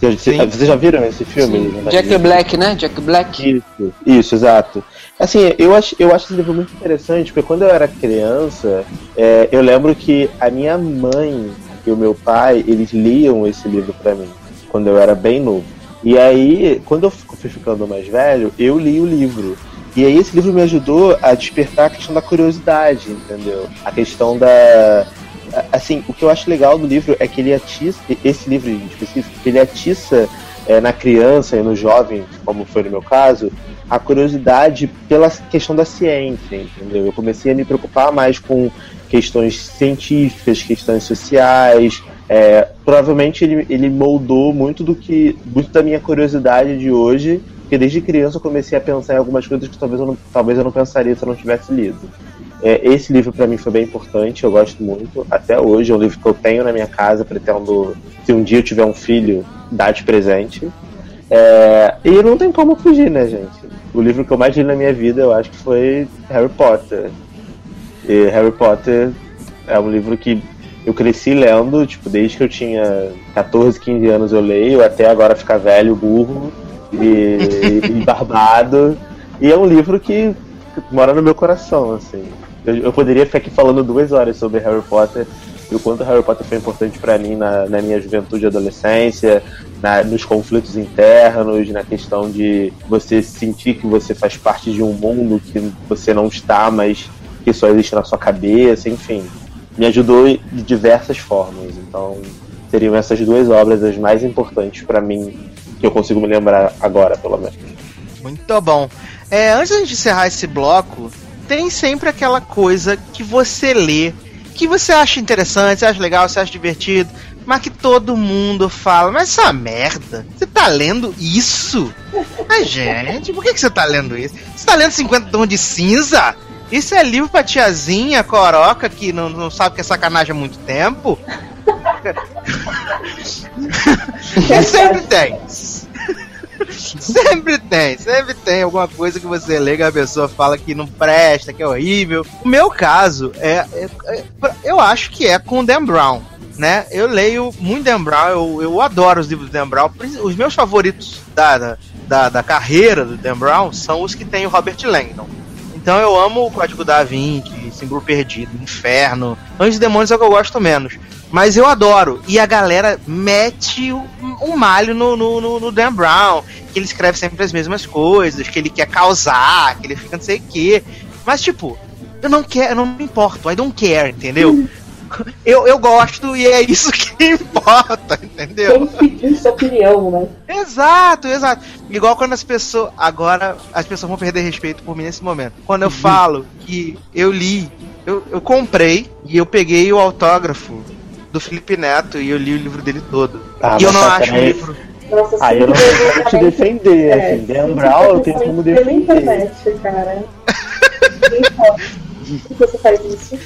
Vocês Sim. já viram esse filme? Sim. Jack Black, né? Jack Black. Isso, isso, exato. Assim, eu acho, eu acho esse livro muito interessante, porque quando eu era criança, é, eu lembro que a minha mãe e o meu pai, eles liam esse livro pra mim, quando eu era bem novo. E aí, quando eu fui ficando mais velho, eu li o livro. E aí esse livro me ajudou a despertar a questão da curiosidade, entendeu? A questão da... Assim, o que eu acho legal do livro é que ele atiça, esse livro em específico, ele atiça é, na criança e no jovem, como foi no meu caso, a curiosidade pela questão da ciência, entendeu? Eu comecei a me preocupar mais com questões científicas, questões sociais. É, provavelmente ele, ele moldou muito do que, muito da minha curiosidade de hoje, porque desde criança eu comecei a pensar em algumas coisas que talvez eu não, talvez eu não pensaria se eu não tivesse lido. É, esse livro para mim foi bem importante, eu gosto muito. Até hoje é um livro que eu tenho na minha casa, pretendo, se um dia eu tiver um filho, dar de presente. É, e não tem como fugir, né, gente? O livro que eu mais li na minha vida, eu acho que foi Harry Potter. E Harry Potter é um livro que eu cresci lendo, tipo, desde que eu tinha 14, 15 anos eu leio, até agora ficar velho, burro e, e barbado. E é um livro que mora no meu coração, assim. Eu, eu poderia ficar aqui falando duas horas sobre Harry Potter e o quanto Harry Potter foi importante para mim na, na minha juventude e adolescência, na, nos conflitos internos, na questão de você sentir que você faz parte de um mundo que você não está, mas que só existe na sua cabeça, enfim. Me ajudou de diversas formas. Então, seriam essas duas obras as mais importantes para mim, que eu consigo me lembrar agora, pelo menos. Muito bom. É, antes gente encerrar esse bloco, tem sempre aquela coisa que você lê, que você acha interessante, você acha legal, você acha divertido, mas que todo mundo fala, mas essa merda, você tá lendo isso? Mas, gente, por que, que você tá lendo isso? Você tá lendo 50 tons de cinza? Isso é livro pra tiazinha, coroca, que não, não sabe que é sacanagem há muito tempo? sempre tem. Sempre tem, sempre tem alguma coisa que você lê que a pessoa fala que não presta, que é horrível. O meu caso é, é- é- eu acho que é com Dan Brown, né? Eu leio muito Dan Brown, eu, eu adoro os livros do Dan Brown. Os meus favoritos da, da, da, da carreira do Dan Brown são os que tem o Robert Langdon. Então eu amo o Código da Vinci, Símbolo Perdido, Inferno. Anjos e Demônios é o que eu gosto menos. Mas eu adoro. E a galera mete um, um malho no, no, no, no Dan Brown. Que ele escreve sempre as mesmas coisas, que ele quer causar, que ele fica não sei o quê. Mas, tipo, eu não quero, eu não me importo, I don't care, entendeu? Eu, eu gosto e é isso que importa, entendeu? Quem pediu sua opinião, né? Exato, exato. Igual quando as pessoas. Agora as pessoas vão perder respeito por mim nesse momento. Quando eu falo que eu li, eu, eu comprei e eu peguei o autógrafo do Felipe Neto e eu li o livro dele todo. Ah, e eu não tá acho um também- livro. Nossa, Aí eu não tenho como te defender, É, assim. Dan Brown eu tenho como Pela defender. internet, cara. Ninguém pode. Por que você faz isso?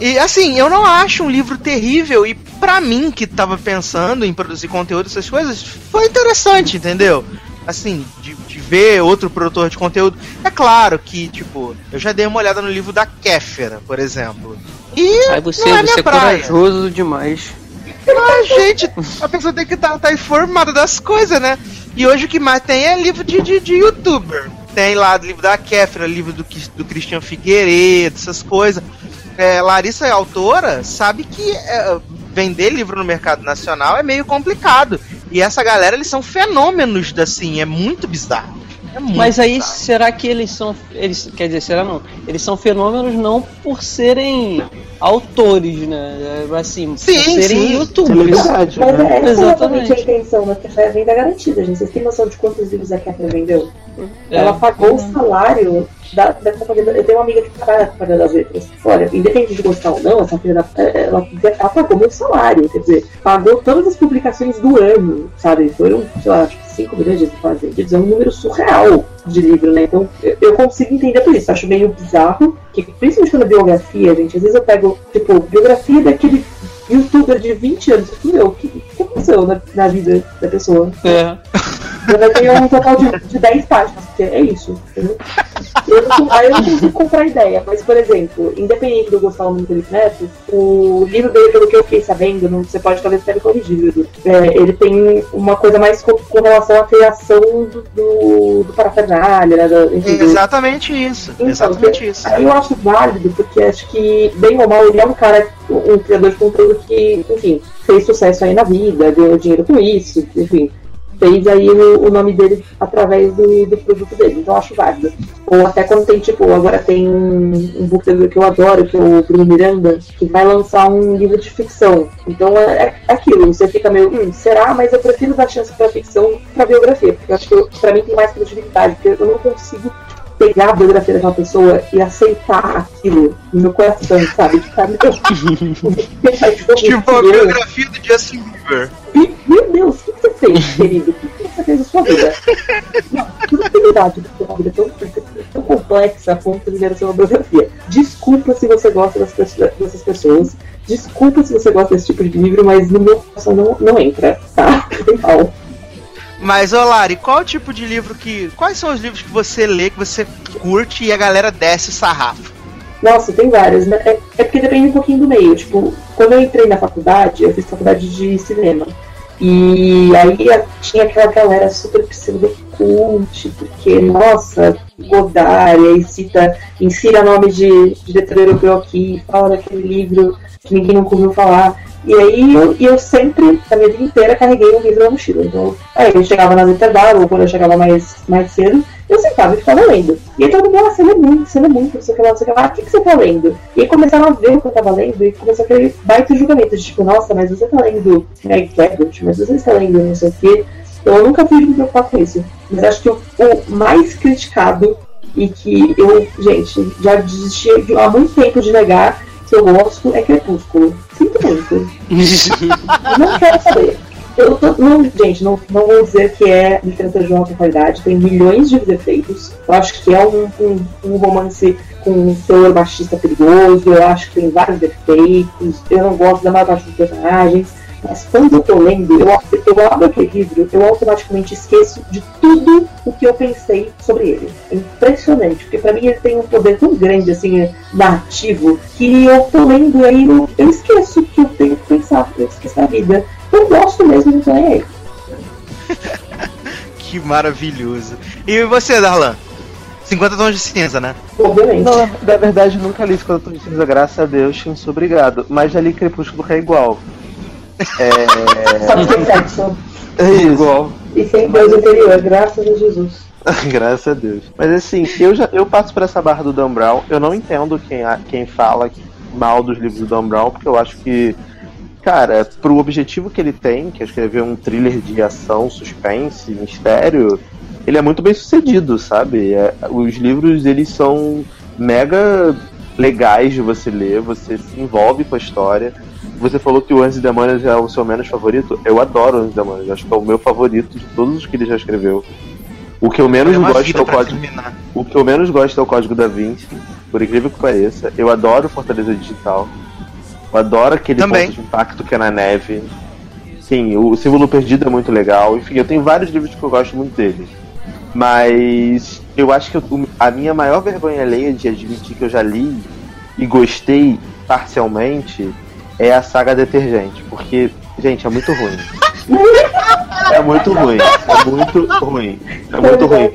E assim, eu não acho um livro terrível e pra mim que tava pensando em produzir conteúdo, essas coisas, foi interessante, entendeu? Assim, de, de ver outro produtor de conteúdo. É claro que, tipo, eu já dei uma olhada no livro da Kéfera, por exemplo. E Aí você, não é você minha é praia. corajoso demais. Mas, gente, a pessoa tem que estar tá, informada das coisas, né? E hoje o que mais tem é livro de, de, de youtuber. Tem lá livro da Kéfera, livro do, do Christian Figueiredo, essas coisas. É, Larissa é autora, sabe que é, vender livro no mercado nacional é meio complicado. E essa galera, eles são fenômenos, assim, é muito bizarro. É muito Mas aí, bizarro. será que eles são. Eles, quer dizer, será não? Eles são fenômenos não por serem autores, né? É, Assim, Sim, por serem sim. youtubers. Celebridade, Mas né? é essa Exatamente. exatamente a intenção, né? Porque é a venda garantida, gente. Vocês têm noção de quantos livros a Kéfera vendeu? É. Ela pagou o salário da, da companhia. Eu tenho uma amiga que trabalha na Companhia das Letras. Olha, independente de gostar ou não, essa filha da, ela, ela pagou meu salário. Quer dizer, pagou todas as publicações do ano, sabe? Foram, sei lá, acho que 5 milhões de vendidos. É um número surreal de livro, né? Então, eu consigo entender por isso. Acho meio bizarro, que principalmente quando é biografia, gente, às vezes eu pego, tipo, biografia daquele youtuber de 20 anos. Meu, o que, que aconteceu na, na vida da pessoa? É. Eu vai ter um total de, de 10 páginas, porque é isso. Entendeu? Eu não, aí eu não consigo comprar ideia, mas, por exemplo, independente do gostar ou não do Felipe Neto, o livro dele, pelo que eu fiquei sabendo, não, você pode talvez até me corrigir, é, ele tem uma coisa mais com, com relação à criação do, do, do parafernália, né, da, enfim, Exatamente isso. Então, exatamente isso. Aí eu acho válido, porque acho que, bem ou mal, ele é um cara, um criador de conteúdo que, enfim, fez sucesso aí na vida, ganhou dinheiro com isso, enfim, fez aí o, o nome dele através do, do produto dele, então acho válido. Ou até quando tem, tipo, agora tem um, um booktuber que eu adoro, que é o Bruno Miranda, que vai lançar um livro de ficção. Então é, é aquilo, você fica meio, hum, será? Mas eu prefiro dar chance pra ficção pra biografia, porque eu acho que eu- pra mim tem mais credibilidade, porque eu não consigo pegar a biografia daquela pessoa e aceitar aquilo no meu coração, sabe? De cara, meu, Tipo a biografia do Justin Bieber. meu Deus, o que você fez, querido? O que você fez na sua vida? Não, tudo é verdade, porque uma vida tão, tão complexa a ponto de ser uma biografia. Desculpa se você gosta das pessoas- dessas pessoas. Desculpa se você gosta desse tipo de livro, mas no meu coração não, não entra, tá? Tem pau. Mas, ô Lari, qual o tipo de livro que. Quais são os livros que você lê, que você curte e a galera desce o sarrafo? Nossa, tem várias, né? É, é porque depende um pouquinho do meio. Tipo, quando eu entrei na faculdade, eu fiz faculdade de cinema. E aí tinha aquela galera super pseudo-cult, porque, nossa, Godard, e aí cita, insira nome de diretor europeu aqui, fala daquele livro que ninguém nunca ouviu falar. E aí eu, eu sempre, a minha vida inteira, carreguei um livro na mochila. Então, aí eu chegava nas intervalos, ou quando eu chegava mais, mais cedo, eu sentava e ficava lendo. E aí todo mundo, ah, você lê muito, você lê muito, não sei o que lá, não sei o que lá, o que, você tá lendo? E aí começaram a ver o que eu tava lendo e começou aquele baita julgamento de tipo, nossa, mas você tá lendo Meg Cabot, mas você está lendo não sei o que. Então eu nunca fui me preocupar com isso. Mas acho que o, o mais criticado e que eu, gente, já desisti de- há muito tempo de negar que eu gosto é Crepúsculo. Sinto muito. não quero saber. Eu tô, não, gente, não, não vou dizer que é literatura de alta qualidade, tem milhões de defeitos. Eu acho que é um, um, um romance com um teor machista perigoso, eu acho que tem vários defeitos, eu não gosto da maior parte dos personagens. Mas quando eu tô lendo, eu, eu abro aquele livro, eu automaticamente esqueço de tudo o que eu pensei sobre ele. É impressionante, porque pra mim ele tem um poder tão grande, assim, narrativo, que eu tô lendo e aí eu, eu esqueço que eu tenho que pensar, eu esqueço da vida. Eu gosto mesmo, então é ele. Que maravilhoso. E você, Darlan? 50 tons de cinza, né? Obviamente. Não, na verdade nunca li 50 Tons de Cinza, graças a Deus, não sou obrigado. Mas já li Crepúsculo que é igual. É. Só que tem sexo. É igual. E sem Deus interior, graças a Jesus. Graças a Deus. Mas assim, eu já eu passo por essa barra do Dan Brown. Eu não entendo quem, quem fala mal dos livros do Dan Brown, porque eu acho que, cara, pro objetivo que ele tem, que é escrever um thriller de ação, suspense, mistério, ele é muito bem sucedido, sabe? É, os livros, eles são mega legais de você ler, você se envolve com a história. Você falou que o Anjos e Demônios é o seu menos favorito. Eu adoro Anjos e Demônios, acho que é o meu favorito de todos os que ele já escreveu. O que eu menos gosto é o código. terminar. O que eu menos gosto é o código da Vinci, por incrível que pareça. Eu adoro Fortaleza Digital. Eu adoro aquele Também. ponto de impacto que é na neve. Sim, o símbolo perdido é muito legal. Enfim, eu tenho vários livros que eu gosto muito deles. Mas eu acho que eu- a minha maior vergonha alheia de admitir que eu já li e gostei parcialmente é a saga Detergente. Porque, gente, é muito ruim. É muito ruim. É muito ruim. É muito ruim.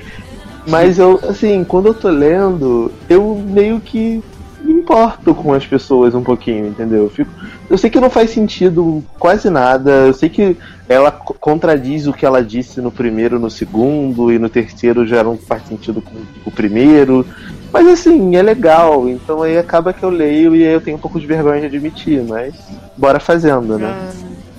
Mas eu, assim, quando eu tô lendo, eu meio que me importo com as pessoas um pouquinho, entendeu? Eu, fico, eu sei que não faz sentido quase nada, eu sei que ela co- contradiz o que ela disse no primeiro, no segundo, e no terceiro já não faz sentido com o primeiro. Mas assim, é legal, então aí acaba que eu leio e aí eu tenho um pouco de vergonha de admitir, mas bora fazendo, né?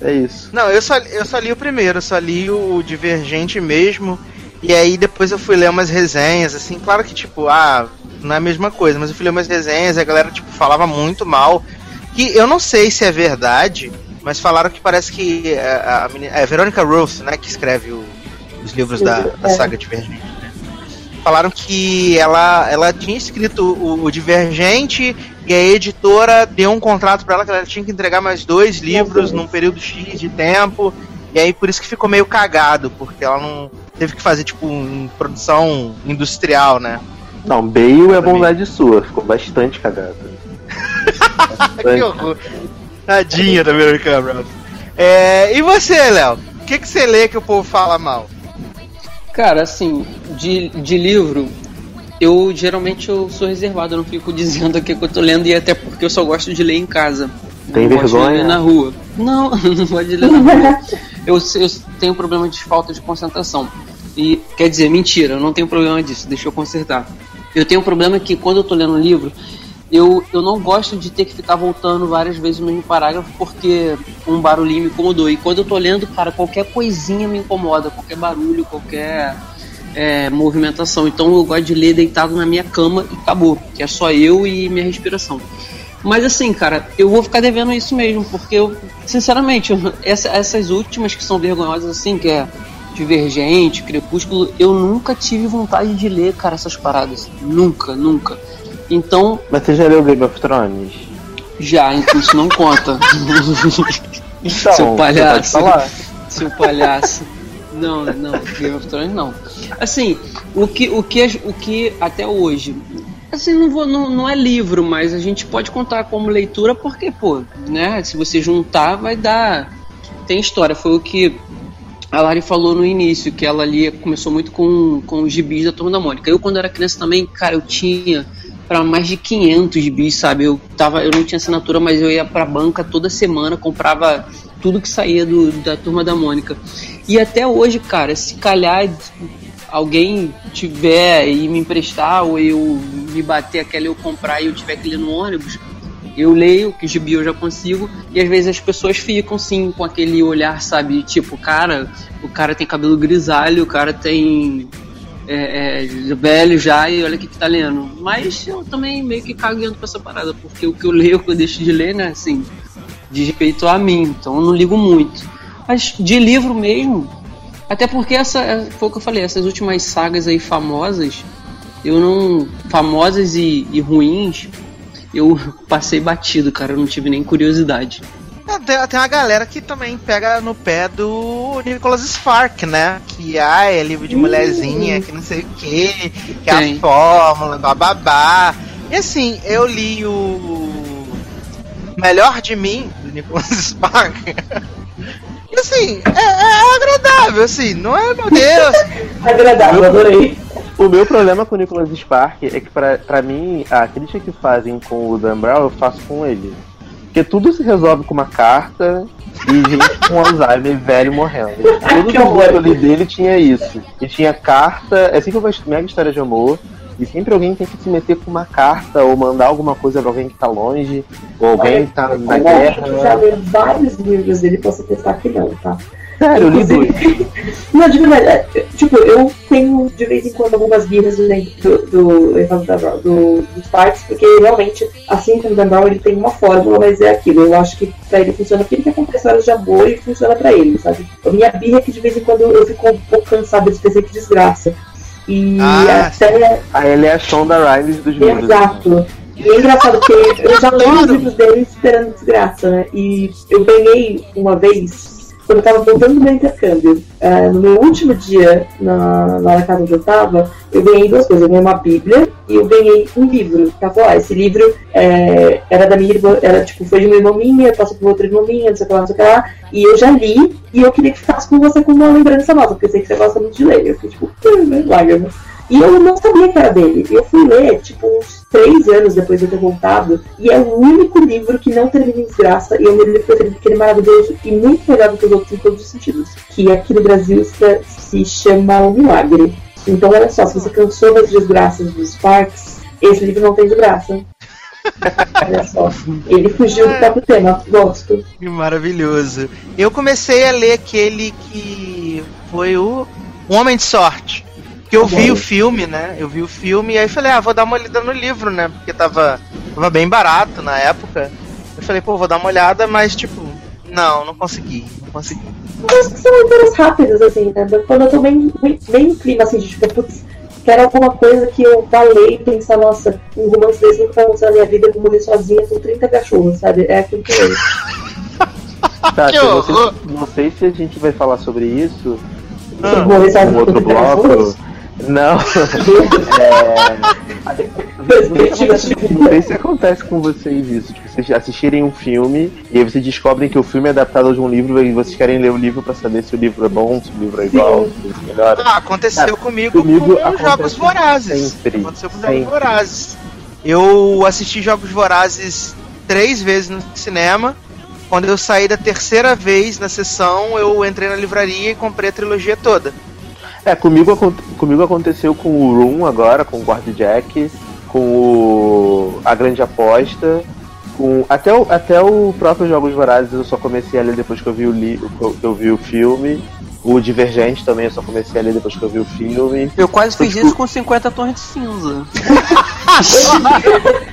É isso. Não, eu só, eu só li o primeiro, eu só li o Divergente mesmo. E aí depois eu fui ler umas resenhas, assim, claro que tipo, ah, não é a mesma coisa, mas eu fui ler umas resenhas e a galera, tipo, falava muito mal. Que eu não sei se é verdade, mas falaram que parece que é, a, a, menina- é a Veronica Roth, né, que escreve o- os livros da, da saga Divergente. né? Falaram que ela, ela tinha escrito o, o Divergente e a editora deu um contrato pra ela que ela tinha que entregar mais dois livros num período X de tempo. E aí por isso que ficou meio cagado, porque ela não teve que fazer tipo um, produção industrial, né? Não, Bale é bondade sua, ficou bastante cagado. que horror. Tadinha da American Roth. É, e você, Léo? O que, que você lê que o povo fala mal? Cara, assim, de, de livro, eu geralmente eu sou reservado, eu não fico dizendo aqui que eu tô lendo, e até porque eu só gosto de ler em casa. Eu Tem não gosto de vergonha? ler na rua. Não, não gosto de ler na rua. Eu, eu tenho problema de falta de concentração. E quer dizer, mentira, eu não tenho problema disso, deixa eu consertar. Eu tenho um problema que quando eu tô lendo um livro, eu, eu não gosto de ter que ficar voltando várias vezes o mesmo parágrafo porque um barulhinho me incomodou. E quando eu tô lendo, cara, qualquer coisinha me incomoda, qualquer barulho, qualquer é, movimentação. Então eu gosto de ler deitado na minha cama e acabou. Que é só eu e minha respiração. Mas assim, cara, eu vou ficar devendo isso mesmo, porque eu, sinceramente, essa- essas últimas que são vergonhosas, assim, que é Divergente, Crepúsculo, eu nunca tive vontade de ler, cara, essas paradas. Nunca, nunca. Então, Mas você já leu Game of Thrones? já, então isso não conta. Então, Seu palhaço. Seu palhaço. Não, não, Game of Thrones não. Assim, o que, o que, o que até hoje. Assim, não, vou, não, não é livro, mas a gente pode contar como leitura porque, pô, né? Se você juntar, vai dar. Tem história. Foi o que a Lari falou no início, que ela ali começou muito com, com os gibis da Turma da Mônica. Eu, quando era criança também, cara, eu tinha para mais de 500 gibis, sabe? Eu, tava, eu não tinha assinatura, mas eu ia pra banca toda semana, comprava tudo que saía do, da Turma da Mônica. E até hoje, cara, se calhar alguém tiver e me emprestar, ou eu me bater aquela eu comprar e eu tiver que ler no ônibus, eu leio, que gibi eu já consigo, e às vezes as pessoas ficam sim com aquele olhar, sabe? Tipo, cara, o cara tem cabelo grisalho, o cara tem. É, é, velho já e olha o que, que tá lendo. Mas eu também meio que cagando pra essa parada, porque o que eu leio, o que eu deixo de ler, né, assim, diz respeito a mim, então eu não ligo muito. Mas de livro mesmo, até porque essa é, foi o que eu falei, essas últimas sagas aí famosas, eu não. famosas e, e ruins, eu passei batido, cara, eu não tive nem curiosidade. É, Tem, tem uma galera que também pega no pé do Nicholas Spark, né? Que ah, é livro de mulherzinha, que não sei o que, que é a fórmula, bababá. E assim, eu li o Melhor de Mim, do Nicholas Spark. E assim, é, é agradável, assim, não é, meu Deus. Agradável, adorei. O meu problema com o Nicholas Spark é que, pra, pra mim, a crítica que fazem com o Dan Brown, eu faço com ele. Porque tudo se resolve com uma carta, e gente com Alzheimer velho morrendo. Que mundo horror. que eu li dele tinha isso. E tinha carta, é sempre uma mega história de amor. E sempre alguém tem que se meter com uma carta ou mandar alguma coisa pra alguém que tá longe, ou alguém que tá na Eu já guerra. li vários livros dele, posso testar que não, tá? Sério, eu li dois. Não, de verdade, é, tipo, eu tenho de vez em quando algumas birras do, do, do, do, dos parques, porque realmente, assim como o Dan Brown, ele tem uma fórmula, mas é aquilo. Eu acho que pra ele funciona aquilo que acontece histórias de amor e funciona pra ele, sabe? A minha birra é que de vez em quando eu fico um pouco cansada de dizer que desgraça. E Ah, até Aí ele é a Shonda Rhimes dos livros. Exato. E é engraçado porque eu já li os livros dele esperando desgraça, né? E eu ganhei uma vez, quando eu tava voltando do meu intercâmbio, eh, no meu último dia na, na casa onde eu tava, eu ganhei duas coisas. Eu ganhei uma bíblia e eu ganhei um livro. Tava lá, esse livro eh, era da minha irmã, era tipo, foi de uma irmã minha, passou por outra irmã minha, não sei o que lá, não sei o que lá. E eu já li, e eu queria que ficasse com você como uma lembrança nova, porque eu sei que você gosta muito de ler. Eu fiquei tipo, "Hum, lágrimas. E eu não sabia que era dele. Eu fui ler, tipo, uns três anos depois de eu ter voltado. E é o único livro que não termina em desgraça. E é um livro preferido porque ele é maravilhoso e muito melhor do que os outros em todos os sentidos. Que aqui no Brasil se, se chama O Milagre. Então, olha só, se você cansou das desgraças dos parques, esse livro não tem desgraça. olha só. Ele fugiu do próprio tema. Gosto. Que maravilhoso. Eu comecei a ler aquele que foi o Homem de Sorte. Que eu vi o filme, né? Eu vi o filme e aí falei, ah, vou dar uma olhada no livro, né? Porque tava, tava bem barato na época. Eu falei, pô, vou dar uma olhada, mas tipo, não, não consegui. Não consegui. Mas são leituras rápidas, assim, né? Quando eu tô bem, bem, bem no clima, assim, de tipo, putz, quero alguma coisa que eu vá ler e pensar, nossa, um romance desse nunca vai acontecer na minha vida, eu vou morrer sozinha com 30 cachorros, sabe? É aquilo que eu leio. Tá, Que não, sei, não sei se a gente vai falar sobre isso. Eu morrer sozinha um outro 30 cachorros. Não. É... Se acontece com vocês isso. Tipo, vocês assistirem um filme e aí vocês descobrem que o filme é adaptado de um livro e vocês querem ler o livro pra saber se o livro é bom, se o livro é igual, se o livro é melhor. Ah, aconteceu comigo, comigo com Jogos Vorazes. sempre, Aconteceu com sempre. Jogos Vorazes. Eu assisti Jogos Vorazes três vezes no cinema. Quando eu saí da terceira vez na sessão, eu entrei na livraria e comprei a trilogia toda. É, comigo, comigo aconteceu com o Room agora, com o Guard Jack, com o A Grande Aposta, com até o, até o próprio Jogos Vorazes eu só comecei a ler depois que eu vi o, li, que eu vi o filme. O Divergente também eu só comecei a ler depois que eu vi o filme. Eu quase fiz Tipo- isso com 50 tons de cinza.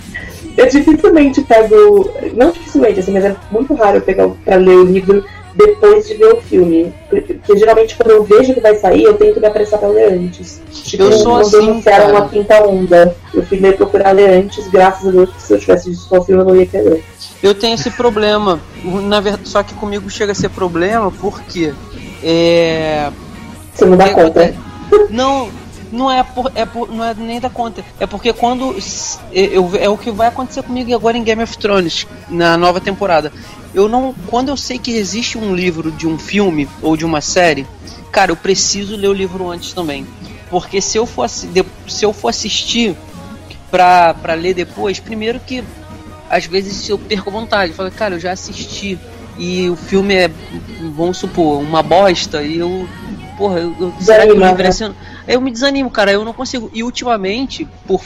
Eu dificilmente pego. Não dificilmente, assim, mas é muito raro eu pegar pra ler o livro depois de ver o filme. Porque, porque geralmente quando eu vejo que vai sair, eu tento me apressar pra ler antes. Tipo, Eu sou quando assim, anunciaram uma quinta onda. Eu fui ler procurar ler antes, graças a Deus, porque se eu tivesse visto só o filme eu não ia querer. Eu tenho esse problema. Na verdade, só que comigo chega a ser problema porque é, Você não dá que conta. acontece? Não, não é por, é por, não é nem da conta. É porque quando eu, é o que vai acontecer comigo agora em Game of Thrones na nova temporada. Eu não, quando eu sei que existe um livro de um filme ou de uma série, cara, eu preciso ler o livro antes também, porque se eu for se eu for assistir pra, pra ler depois, primeiro que às vezes eu perco vontade, eu falo, cara, eu já assisti e o filme é, vamos supor, uma bosta e eu, porra, eu, eu, será que o Desanima, livro eu me desanimo, cara, eu não consigo. E ultimamente, por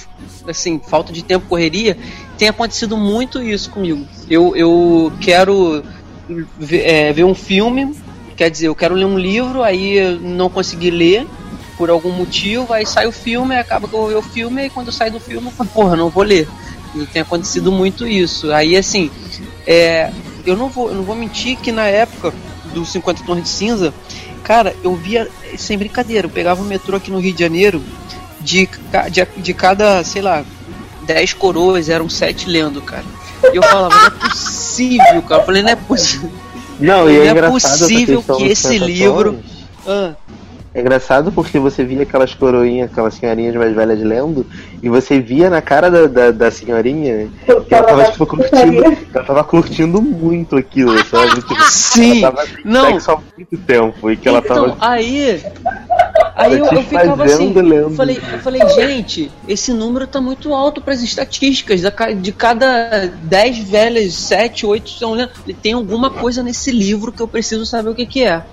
assim, falta de tempo, correria, tem acontecido muito isso comigo. Eu, eu quero ver, é, ver um filme, quer dizer, eu quero ler um livro, aí não consegui ler por algum motivo, aí sai o filme, acaba que eu vou ver o filme, e quando eu saio do filme, eu falo, porra, não vou ler. Tem acontecido muito isso. Aí assim, é, eu não vou, eu não vou mentir que na época dos 50 tons de cinza, cara, eu via sem brincadeira, eu pegava o metrô aqui no Rio de Janeiro, de, de, de cada, sei lá, 10 coroas, eram 7 lendo, cara. E eu falava, não é possível, cara. Eu falei, não é possível. Não, e Não é é engraçado essa possível que esse livro-. Ah, É engraçado porque você via aquelas coroinhas, aquelas senhorinhas mais velhas lendo, e você via na cara da, da, da senhorinha que ela tava, tipo, curtindo, ela tava curtindo muito aquilo, sabe? Tipo, Sim, ela tava não. há muito tempo, e que ela então, tava aí. Aí eu, eu ficava assim, eu falei, eu falei, gente, esse número tá muito alto para as estatísticas. De cada 10 velhas, 7, 8 estão lendo. Tem alguma coisa nesse livro que eu preciso saber o que, que é.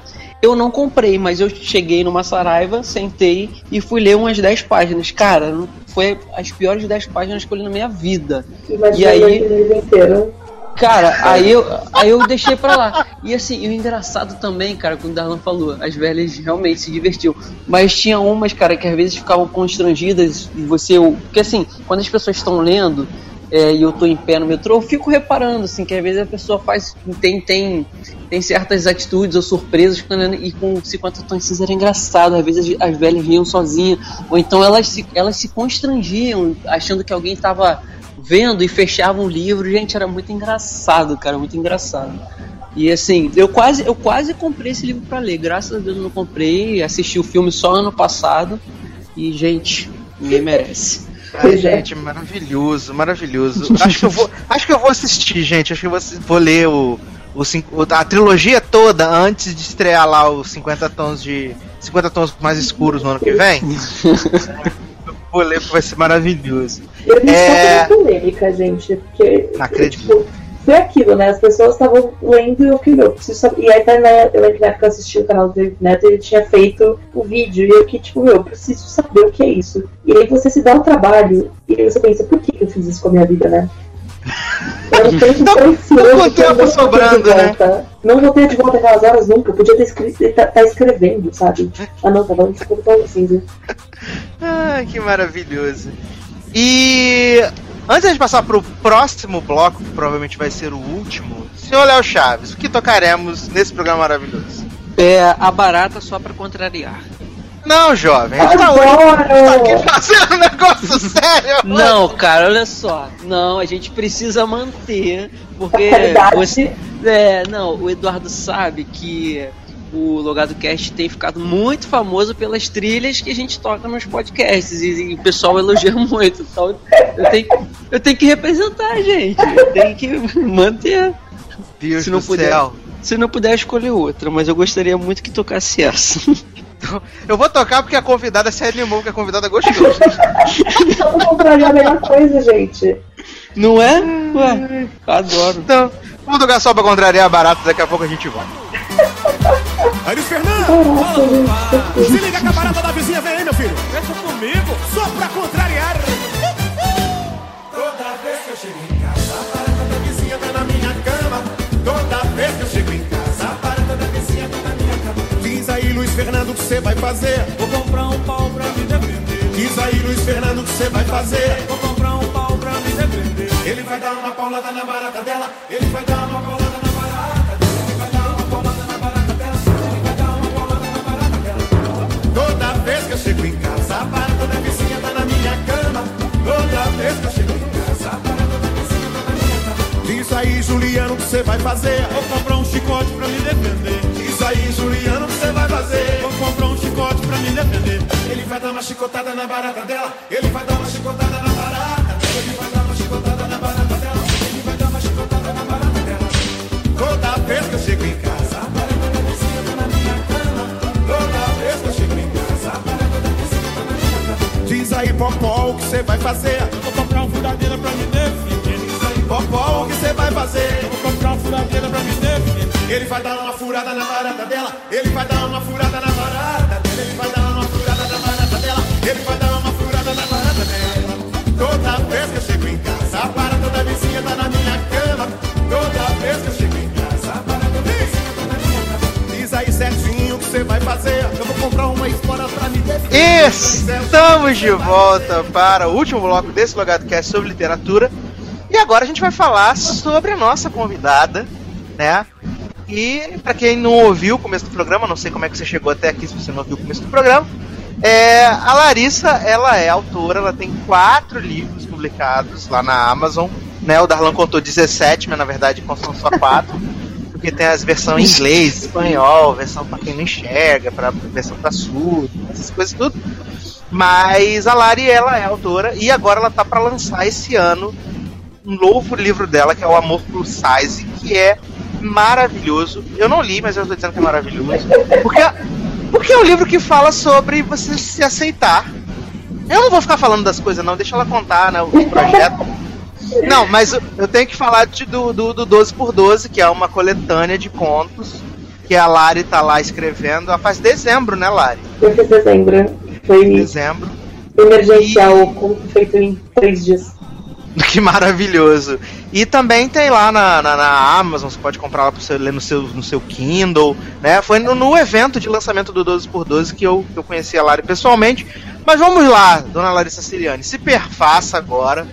Eu não comprei, mas eu cheguei numa Saraiva, sentei e fui ler umas 10 páginas. Cara, foi as piores 10 páginas que eu li na minha vida. Imagina E aí- o livro inteiro. Cara, aí eu, aí eu deixei pra lá. E assim, e o engraçado também, cara, como o Darlan falou, as velhas realmente se divertiam. Mas tinha umas, cara, que às vezes ficavam constrangidas e você. Porque assim, quando as pessoas estão lendo é, e eu tô em pé no metrô, eu fico reparando, assim, que às vezes a pessoa faz. tem, tem, tem certas atitudes ou surpresas e com 50 tons cinza era engraçado. Às vezes as, as velhas riam sozinhas. Ou então elas se, elas se constrangiam, achando que alguém tava vendo e fechavam o livro. Gente, era muito engraçado, cara, muito engraçado. E assim, eu quase, eu quase comprei esse livro pra ler. Graças a Deus eu não comprei. Assisti o filme só ano passado. E, gente, ninguém merece. Ai, gente, maravilhoso, maravilhoso. Acho que eu vou, acho que eu vou assistir, gente. Acho que eu vou, vou ler o, o, a trilogia toda antes de estrear lá os 50 tons de 50 tons mais escuros no ano que vem. Vou ler vai ser maravilhoso. Eu vi É. polêmica, gente, porque. Não acredito. Tipo, foi aquilo, né? As pessoas estavam lendo e eu fiquei, meu, preciso saber. E aí, tá, né, eu lembro que na época eu assisti o canal do David Neto e ele tinha feito o vídeo. E eu que, tipo, eu preciso saber o que é isso. E aí você se dá o trabalho e aí você pensa, por que eu fiz isso com a minha vida, né? Era um tempo Não- não eu tempo vou ter sobrando, de né? volta. Não vou ter de volta aquelas horas nunca. Eu podia ter escrito, tá, tá escrevendo, sabe? Ah, não, tá falando de computador cinza. Ai, que maravilhoso. E antes de passar pro próximo bloco, que provavelmente vai ser o último, senhor Léo Chaves, o que tocaremos nesse programa maravilhoso? É a barata só pra contrariar. Não, jovem, a gente tá hoje tá aqui fazendo um negócio sério. Não, cara, olha só. Não, a gente precisa manter, porque você, é, não, o Eduardo sabe que o Logado Cast tem ficado muito famoso pelas trilhas que a gente toca nos podcasts e, e o pessoal elogia muito. Então eu tenho, eu tenho que representar, gente. Eu tenho que manter. Deus Se não do puder. céu. Se não puder escolher outra, mas eu gostaria muito que tocasse essa. Eu vou tocar porque a convidada se animou, porque a convidada gostou. Vamos contrariar a melhor coisa, gente. Não é? Ué, adoro. Então, vamos tocar só pra contrariar a barata, daqui a pouco a gente volta. Aí, Luiz Fernando, gente. se liga que a barata da vizinha vem aí, meu filho. Deixa comigo, só pra contrariar. Toda vez que eu chego em casa, a barata da vizinha tá na minha cama. Toda vez que eu chego em casa, a barata da vizinha tá na minha cama. Diz aí, Luiz Fernando, o que você vai fazer? Vou comprar um pau pra me defender. Diz aí, Luiz Fernando, o que você vai fazer? Vou comprar um pau pra me defender. Ele vai dar uma paulada na barata dela. Ele vai dar uma paulada vez que eu chego em casa, a barata da vizinha tá na minha cama. Toda vez que eu chego em casa, a barata da vizinha tá na minha cama. Diz aí, Juliano, o que você vai fazer? Vou comprar um chicote pra me defender. Diz aí, Juliano, o que você vai fazer? Vou comprar um chicote pra me defender. Ele vai dar uma chicotada na barata dela. Ele vai dar uma chicotada na barata. Ele vai dar uma chicotada na barata dela. Ele vai dar uma chicotada na barata dela. Toda vez que eu chego em casa, Diz aí, Popó, o que você vai fazer? Eu vou comprar um furadeira pra me defender. Diz aí, Popó, o que você vai fazer? Eu vou comprar um furadeira pra me defender. Ele vai dar uma furada na barata dela. Ele vai dar uma furada na barata dela. Ele vai dar uma furada na barata dela. Ele vai dar uma furada na barata dela. Toda vez que eu chego em casa, a barata da vizinha tá na minha cama. Toda vez que eu chego você vai fazer. Eu vou comprar uma espora pra me defender. Estamos de volta para o último bloco desse Logado Cast sobre literatura. E agora a gente vai falar sobre a nossa convidada, né? E para quem não ouviu o começo do programa, não sei como é que você chegou até aqui se você não ouviu o começo do programa. É, a Larissa, ela é autora, ela tem quatro livros publicados lá na Amazon. Né? O Darlan contou 17, mas na verdade são só quatro. Porque tem as versões em inglês, espanhol, versão para quem não enxerga, pra, versão para surdo, essas coisas tudo. Mas a Lari, ela é autora e agora ela tá para lançar esse ano um novo livro dela, que é o Amor Plus Size, que é maravilhoso. Eu não li, mas eu tô dizendo que é maravilhoso. Porque a, Porque é um livro que fala sobre você se aceitar. Eu não vou ficar falando das coisas, não, deixa ela contar, né? O projeto. Não, mas eu, tenho que falar de, do, do, do 12 por 12 que é uma coletânea de contos que a Lari tá lá escrevendo. Ela faz dezembro, né, Lari? Eu fiz dezembro. Foi Dezembro. emergencial, como feito em três dias. Que maravilhoso. E também tem lá na, na, na Amazon, você pode comprar lá pra você ler no seu, no seu Kindle, né? Foi no, no evento de lançamento do 12x12 que eu, que eu conheci a Lari pessoalmente. Mas vamos lá, dona Larissa Siriani, se perfaça agora.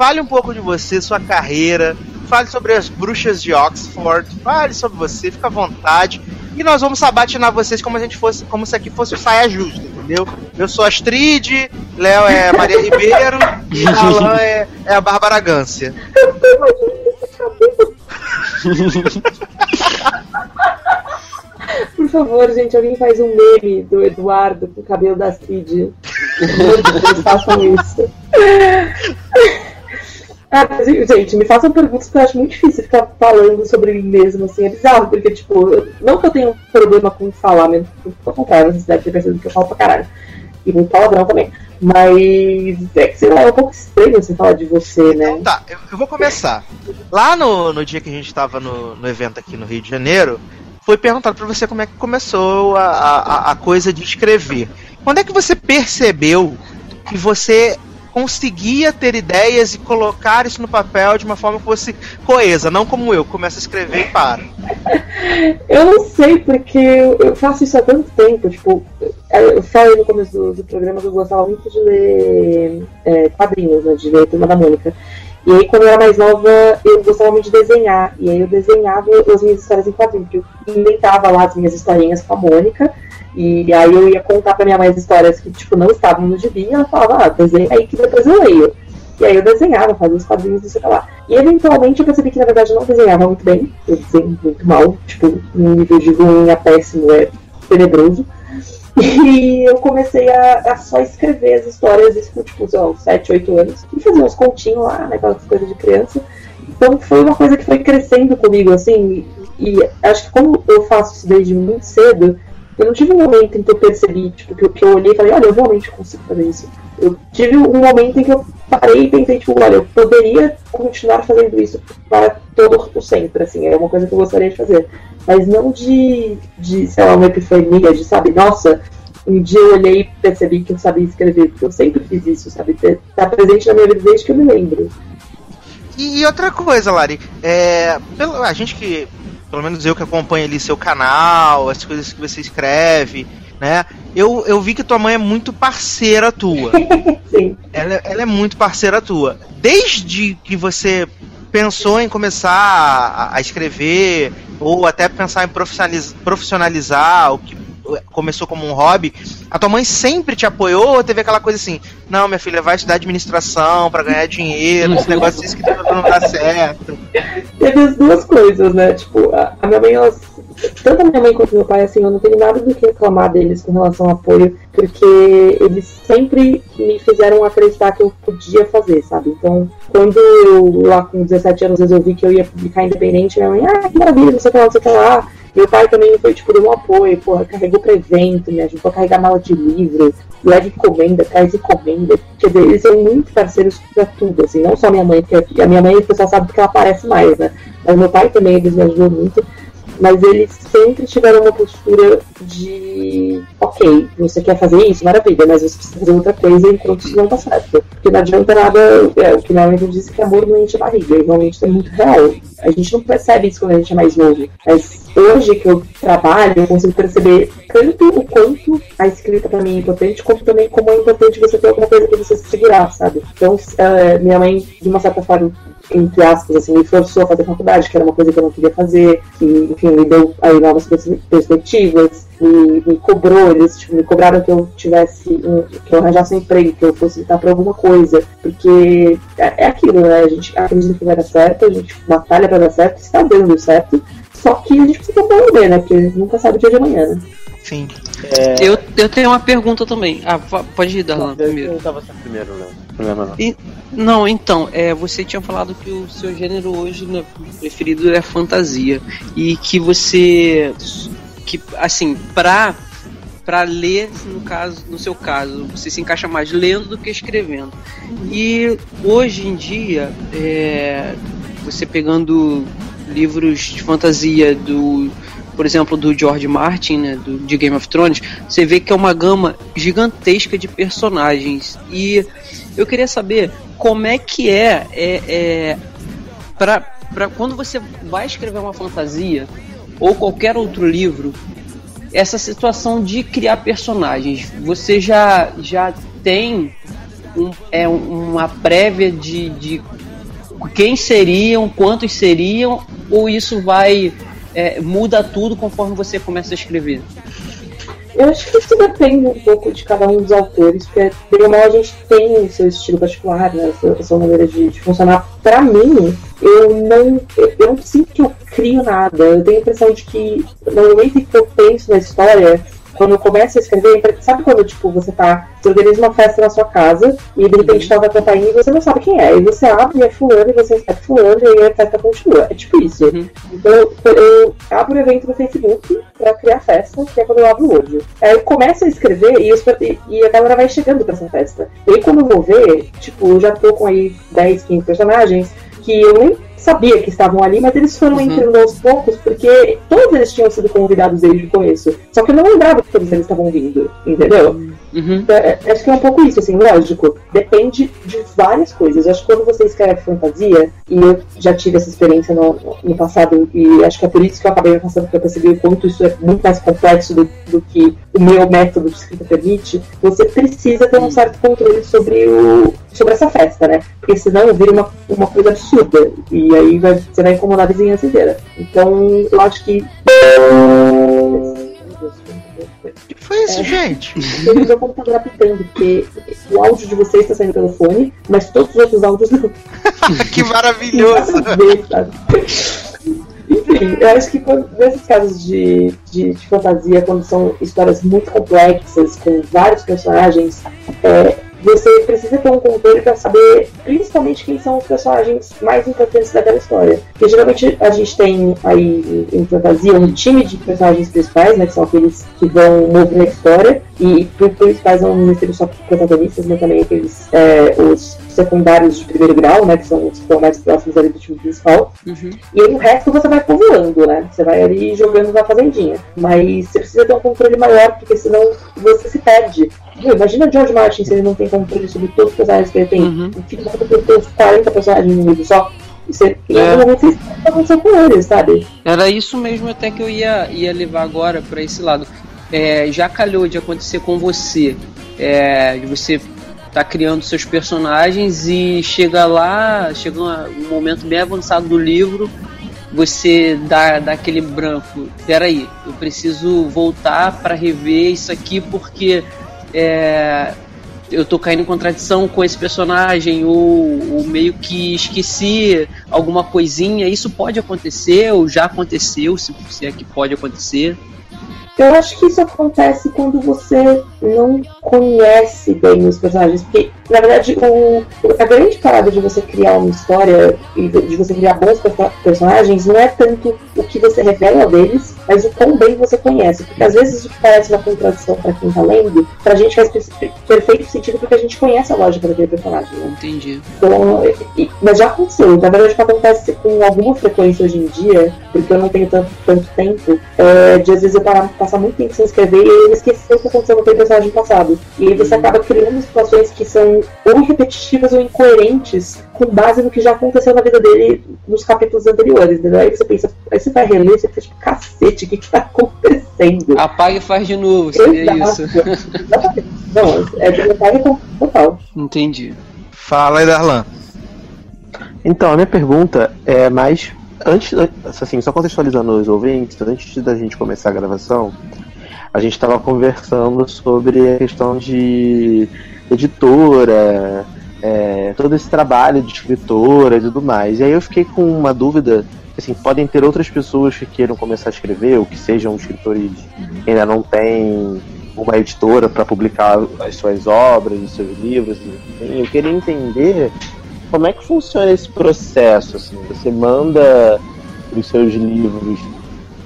Fale um pouco de você, sua carreira. Fale sobre as bruxas de Oxford. Fale sobre você, fica à vontade. E nós vamos sabatinar vocês como a gente fosse, como se aqui fosse o saia justa, entendeu? Eu sou Astrid, Léo é Maria Ribeiro e Alan é, é a Bárbara Gância. Eu tô imaginando esse cabelo. Por favor, gente, alguém faz um meme do Eduardo com o cabelo da Astrid. Vocês façam isso. Ah, gente, me façam perguntas que eu acho muito difícil ficar falando sobre mim mesmo, assim, é bizarro, porque, tipo, não que eu tenha um problema com falar mesmo, pelo contrário, vocês devem ter percebido que eu falo pra caralho. E muito palavrão também. Mas é que, sei lá, é um pouco estranho você falar de você, né? Então tá, eu, eu vou começar. Lá no, no dia que a gente tava no, no evento aqui no Rio de Janeiro, foi perguntado pra você como é que começou a, a, a coisa de escrever. Quando é que você percebeu que você conseguia ter ideias e colocar isso no papel de uma forma que fosse coesa, não como eu, começo a escrever e paro. Eu não sei, porque eu faço isso há tanto tempo. Tipo, eu eu falei no começo do, do programa que eu gostava muito de ler é, quadrinhos, né? De ler Turma da Mônica. E aí, quando eu era mais nova, eu gostava muito de desenhar. E aí, eu desenhava as minhas histórias em quadrinhos. Porque eu inventava lá as minhas historinhas com a Mônica. E aí, eu ia contar pra minha mãe as histórias que, tipo, não estavam no gibi. E ela falava, ah, desenha aí que depois eu leio. E aí eu desenhava, fazia os quadrinhos, não sei lá. E eventualmente eu percebi que na verdade eu não desenhava muito bem. Eu desenho muito mal, tipo, um nível de ruim a péssimo é tenebroso. E eu comecei a, a só escrever as histórias, isso com tipo, uns 7, 8 anos. E fazer uns continhos lá, né, aquelas coisas de criança. Então foi uma coisa que foi crescendo comigo, assim. E, e acho que como eu faço isso desde muito cedo, eu não tive um momento em que eu percebi, tipo, que, que eu olhei e falei, olha, eu realmente consigo fazer isso. Eu tive um momento em que eu parei e pensei, tipo, olha, eu poderia continuar fazendo isso para todo o sempre, assim, é uma coisa que eu gostaria de fazer. Mas não de, de sei lá, uma epifania, de, sabe, nossa, um dia eu olhei e percebi que eu sabia escrever, porque eu sempre fiz isso, sabe, tá presente na minha vida desde que eu me lembro. E, e outra coisa, Lari, é, pelo- a gente que, pelo menos eu que acompanho ali seu canal, as coisas que você escreve, né? Eu, eu vi que tua mãe é muito parceira tua. Sim. Ela, ela é muito parceira tua. Desde que você pensou em começar a, a escrever, ou até pensar em profissionaliz- profissionalizar, o que começou como um hobby, a tua mãe sempre te apoiou ou teve aquela coisa assim, não, minha filha, vai estudar administração pra ganhar dinheiro, esse negócio de escrita não dá certo. teve as duas coisas, né? Tipo, a, a minha mãe, ela, tanto a minha mãe quanto meu pai, assim, eu não tenho nada do que reclamar deles com relação ao apoio, porque eles sempre me fizeram acreditar que eu podia fazer, sabe? Então, quando eu, lá com 17 anos, resolvi que eu ia publicar independente, minha mãe, ah, que maravilha, não sei o que lá, não sei o que lá. Meu pai também foi, tipo, deu um apoio, porra, carregou pra evento, me ajudou a carregar mala de livro, leva encomenda, traz encomenda. Quer dizer, eles são muito parceiros pra tudo, assim, não só minha mãe, porque a minha mãe, o pessoal sabe porque ela aparece mais, né? Mas meu pai também, eles me ajudou muito. Mas eles sempre tiveram uma postura de ok, você quer fazer isso, maravilha, mas você precisa fazer outra coisa enquanto isso não tá certo. Porque não adianta nada, é, o que minha mãe disse que amor não enche a barriga, e realmente é muito real. A gente não percebe isso quando a gente é mais novo. Mas hoje que eu trabalho, eu consigo perceber tanto o quanto a escrita pra mim é importante, quanto também como é importante você ter alguma coisa pra você se segurar, sabe? Então, eh, minha mãe, de uma certa forma, entre aspas, assim, me forçou a fazer faculdade, que era uma coisa que eu não queria fazer, e, enfim, me deu aí novas pers- perspectivas, me, me cobrou, eles tipo, me cobraram que eu tivesse, um, que eu arranjasse um emprego, que eu fosse lutar por alguma coisa, porque é, é aquilo, né, a gente acredita que vai dar certo, a gente batalha pra dar certo, está dando certo, só que a gente precisa aprender, né, porque nunca sabe o dia de amanhã, né. Sim. Eu, eu tenho uma pergunta também. Ah, pode ir, Darlan, primeiro. Eu tava sendo primeiro, Léo. Problema não. E- não, então, é, você tinha falado que o seu gênero hoje né, preferido é fantasia. E que você. Que, assim, pra para ler, no caso, no seu caso, você se encaixa mais lendo do que escrevendo. E hoje em dia, é, você pegando livros de fantasia do por exemplo, do George Martin, né, do, de Game of Thrones, você vê que é uma gama gigantesca de personagens. E eu queria saber como é que é, é, é para quando você vai escrever uma fantasia ou qualquer outro livro, essa situação de criar personagens. Você já, já tem um, é, uma prévia de, de quem seriam, quantos seriam, ou isso vai é, muda tudo conforme você começa a escrever? Eu acho que isso depende um pouco de cada um dos autores, porque pelo mal a gente tem o seu estilo particular, né, sua, sua maneira de, de funcionar. Para mim, eu não, eu, eu não sinto que eu crio nada. Eu tenho a impressão de que no momento que eu penso na história, quando eu começo a escrever, sabe quando tipo, você tá. Você organiza uma festa na sua casa e de repente toca a campainha e você não sabe quem é. E você abre e é fulano e você recebe fulano e aí a festa continua. É tipo isso. Uhum. Então eu abro o evento no Facebook pra criar festa, que é quando eu abro o olho. Aí eu começo a escrever e, e a galera vai chegando pra essa festa. E aí quando eu vou ver, tipo, eu já tô com aí 10, 15 personagens que eu nem sabia que estavam ali, mas eles foram uhum. entrando aos poucos, porque todos eles tinham sido convidados desde o começo. Só que eu não lembrava que todos eles estavam vindo, entendeu? Uhum. Então, é, acho que é um pouco isso, assim, lógico. Depende de várias coisas. Acho que quando você escreve fantasia, e eu já tive essa experiência no, no passado, e acho que é por isso que eu acabei passando, porque eu percebi o quanto isso é muito mais complexo do, do que o meu método de escrita permite, você precisa ter um certo controle sobre, o, sobre essa festa, né? Porque senão vira uma, uma coisa absurda. E aí vai, você vai incomodar a vizinhança inteira. Então, eu acho que foi isso, é, gente? Eu meu computador apitando, porque o áudio de vocês está saindo pelo fone, mas todos os outros áudios não. que maravilhoso! Enfim, eu acho que quando, nesses casos de, de, de, fantasia, quando são histórias muito complexas, com vários personagens, é, você precisa ter um controle para saber principalmente quem são os personagens mais importantes daquela história. Porque geralmente a gente tem aí em fantasia um time de personagens principais, né, que são aqueles que vão mover a história, e principais não necessariamente só protagonistas, mas também aqueles é, os secundários de primeiro grau, né, que são os que estão mais próximos ali do time principal. Uhum. E aí o resto você vai povoando, né? Você vai ali jogando na fazendinha. Mas você precisa ter um controle maior, porque senão você se perde. Imagina George Martin se ele não tem controle sobre todos os personagens que ele tem. Uhum. Da ter uns 40 personagens no livro só. Você, é. você com eles, sabe? Era isso mesmo até que eu ia, ia levar agora para esse lado. É, já calhou de acontecer com você, é, de você tá criando seus personagens e chega lá, chega um momento bem avançado do livro, você dá, dá aquele branco. Peraí, eu preciso voltar para rever isso aqui porque é, eu tô caindo em contradição com esse personagem, ou, ou, meio que esqueci alguma coisinha. Isso pode acontecer, ou já aconteceu, se, se é que pode acontecer. Eu acho que isso acontece quando você não conhece bem os personagens. Porque, na verdade, o, a grande parada de você criar uma história e de você criar bons personagens não é tanto o que você revela deles, mas o quão bem você conhece. Porque às vezes o que parece uma contradição para quem tá lendo, pra gente faz perfeito sentido porque a gente conhece a lógica daquele personagem. Né? Entendi. Então, e, mas já aconteceu. Na verdade, o que acontece com alguma frequência hoje em dia, porque eu não tenho tanto, tanto tempo, é de às vezes eu parar, passar muito tempo sem escrever e eu esquecer o que aconteceu no personagem passado. E aí você acaba criando situações que são ou repetitivas ou incoerentes com base no que já aconteceu na vida dele nos capítulos anteriores. Entendeu? Aí você pensa, aí você vai reler, você fica tipo, cacete, o que, que tá acontecendo? Apaga e faz de novo, seria Exato. isso. Não, é de apaga total. Entendi. Fala aí, Darlan. Então, a minha pergunta é mais antes, assim, só contextualizando os ouvintes, antes da gente começar a gravação, a gente estava conversando sobre a questão de editora, é, todo esse trabalho de escritora e tudo mais. E aí eu fiquei com uma dúvida, assim, podem ter outras pessoas que queiram começar a escrever, ou que sejam escritores que ainda não têm uma editora para publicar as suas obras, os seus livros. Enfim. Eu queria entender como é que funciona esse processo? Assim? Você manda os seus livros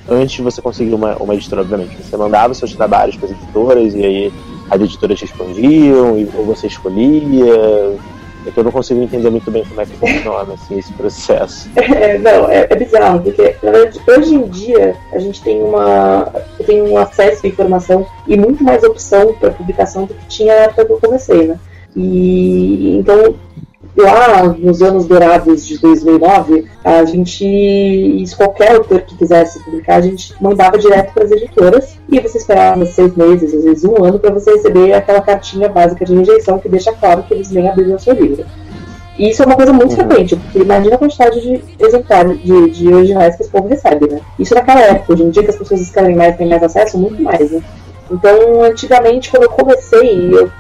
antes de você conseguir uma, uma editora, obviamente. Você mandava seus trabalhos para as editoras e aí as editoras respondiam, e, ou você escolhia. É que eu não consigo entender muito bem como é que funciona assim, esse processo. É, não, é, é bizarro, porque na verdade, hoje em dia a gente tem uma tem um acesso à informação e muito mais opção para publicação do que tinha na época que eu comecei, né? E então lá nos anos dourados de 2009, a gente, qualquer autor que quisesse publicar, a gente mandava direto para as editoras e você esperava seis meses, às vezes um ano, para você receber aquela cartinha básica de rejeição que deixa claro que eles nem abriram o seu livro. E isso é uma coisa muito uhum. frequente, porque imagina a quantidade de exemplares de, de originais que esse povo recebe, né? Isso naquela época, hoje em dia que as pessoas escrevem mais, têm mais acesso, muito mais, né? Então, antigamente, quando eu comecei, eu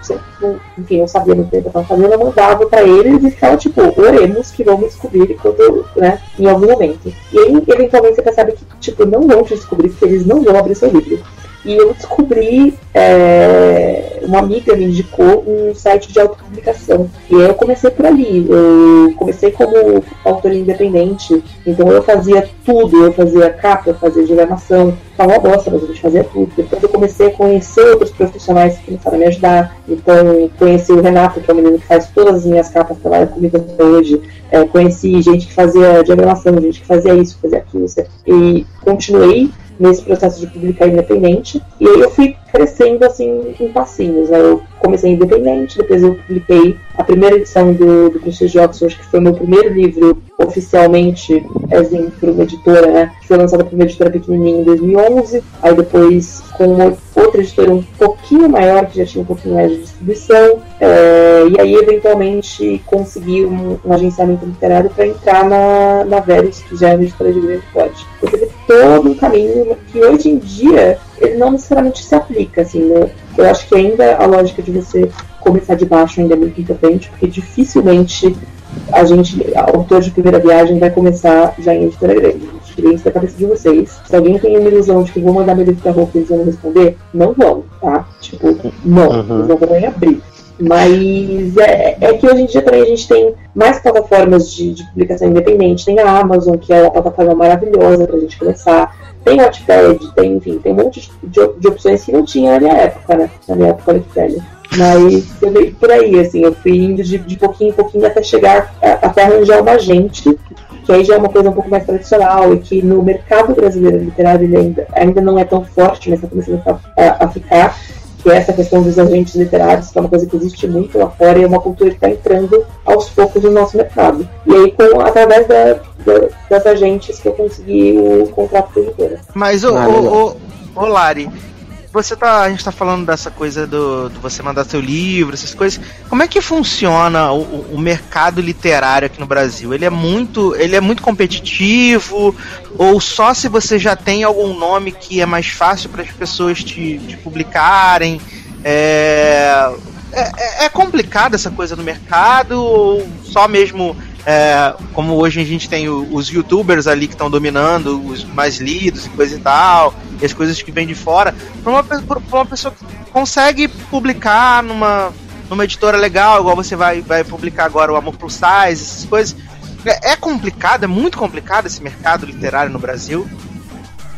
enfim, eu sabia muito o que eu estava fazendo, eu mandava para eles e ficava tipo, oremos que vamos descobrir quando, né, em algum momento. E aí, eventualmente, você percebe que, tipo, não vão te descobrir, porque eles não vão abrir seu livro. E eu descobri, é, uma amiga me indicou um site de autopublicação. E aí eu comecei por ali. Eu comecei como autor independente. Então eu fazia tudo. Eu fazia capa, eu fazia diagramação. Tava uma bosta, mas a gente fazia tudo. Depois eu comecei a conhecer outros profissionais que começaram a me ajudar. Então conheci o Renato, que é o menino que faz todas as minhas capas, trabalha comigo até hoje. É, conheci gente que fazia diagramação, gente que fazia isso, fazia aquilo. E continuei nesse processo de publicar independente. E aí eu fui crescendo assim em passinhos. Né? Eu comecei independente, depois eu publiquei a primeira edição do, do Prestige de Oxford, que foi meu primeiro livro oficialmente assim, por uma editora, né? Que foi lançado por uma editora pequenininha em 2011. Aí depois com uma outra editora um pouquinho maior, que já tinha um pouquinho mais de distribuição. É, e aí, eventualmente, consegui um, um agenciamento literário para entrar na, na Verus, que já é uma editora de grande porte. Todo um caminho que hoje em dia ele não necessariamente se aplica, assim, né? Eu acho que ainda a lógica de você começar de baixo ainda é muito importante, porque dificilmente a gente, autor de primeira viagem, vai começar já em editora grande. Tirei isso da cabeça de vocês. Se alguém tem uma ilusão de que vou mandar meu livro pra roupa e eles vão responder, não vão, tá? Tipo, não, uhum. eles não vão nem abrir. Mas é, é, que hoje em dia também a gente tem mais plataformas de, de, publicação independente. Tem a Amazon, que é uma plataforma maravilhosa pra gente começar. Tem Wattpad, tem, enfim, tem um monte de, de, opções que não tinha na minha época, né? Na minha época Wikipedia. Mas eu veio por aí, assim, eu fui indo de, de pouquinho em pouquinho até chegar, até arranjar uma gente, que aí já é uma coisa um pouco mais tradicional e que no mercado brasileiro literário ainda, ainda não é tão forte, mas está começando a, a ficar, que é essa questão dos agentes literários, que é uma coisa que existe muito lá fora e é uma cultura que está entrando aos poucos no nosso mercado. E aí, com, através da, da, das agentes que eu consegui o contrato com a editora. Mas, ô, ô, ô, ô Lari, você tá. A gente tá falando dessa coisa do, do você mandar seu livro, essas coisas. Como é que funciona o, o, mercado literário aqui no Brasil? Ele é muito. Ele é muito competitivo? Ou só se você já tem algum nome que é mais fácil para as pessoas te, te publicarem? É, é, é essa coisa no mercado? Ou só mesmo é, como hoje a gente tem os youtubers ali que estão dominando, os mais lidos e coisa e tal, e as coisas que vêm de fora, para uma, uma pessoa que consegue publicar numa, numa editora legal, igual você vai, vai publicar agora o Amor Plus Size, essas coisas. É, é complicado, é muito complicado esse mercado literário no Brasil.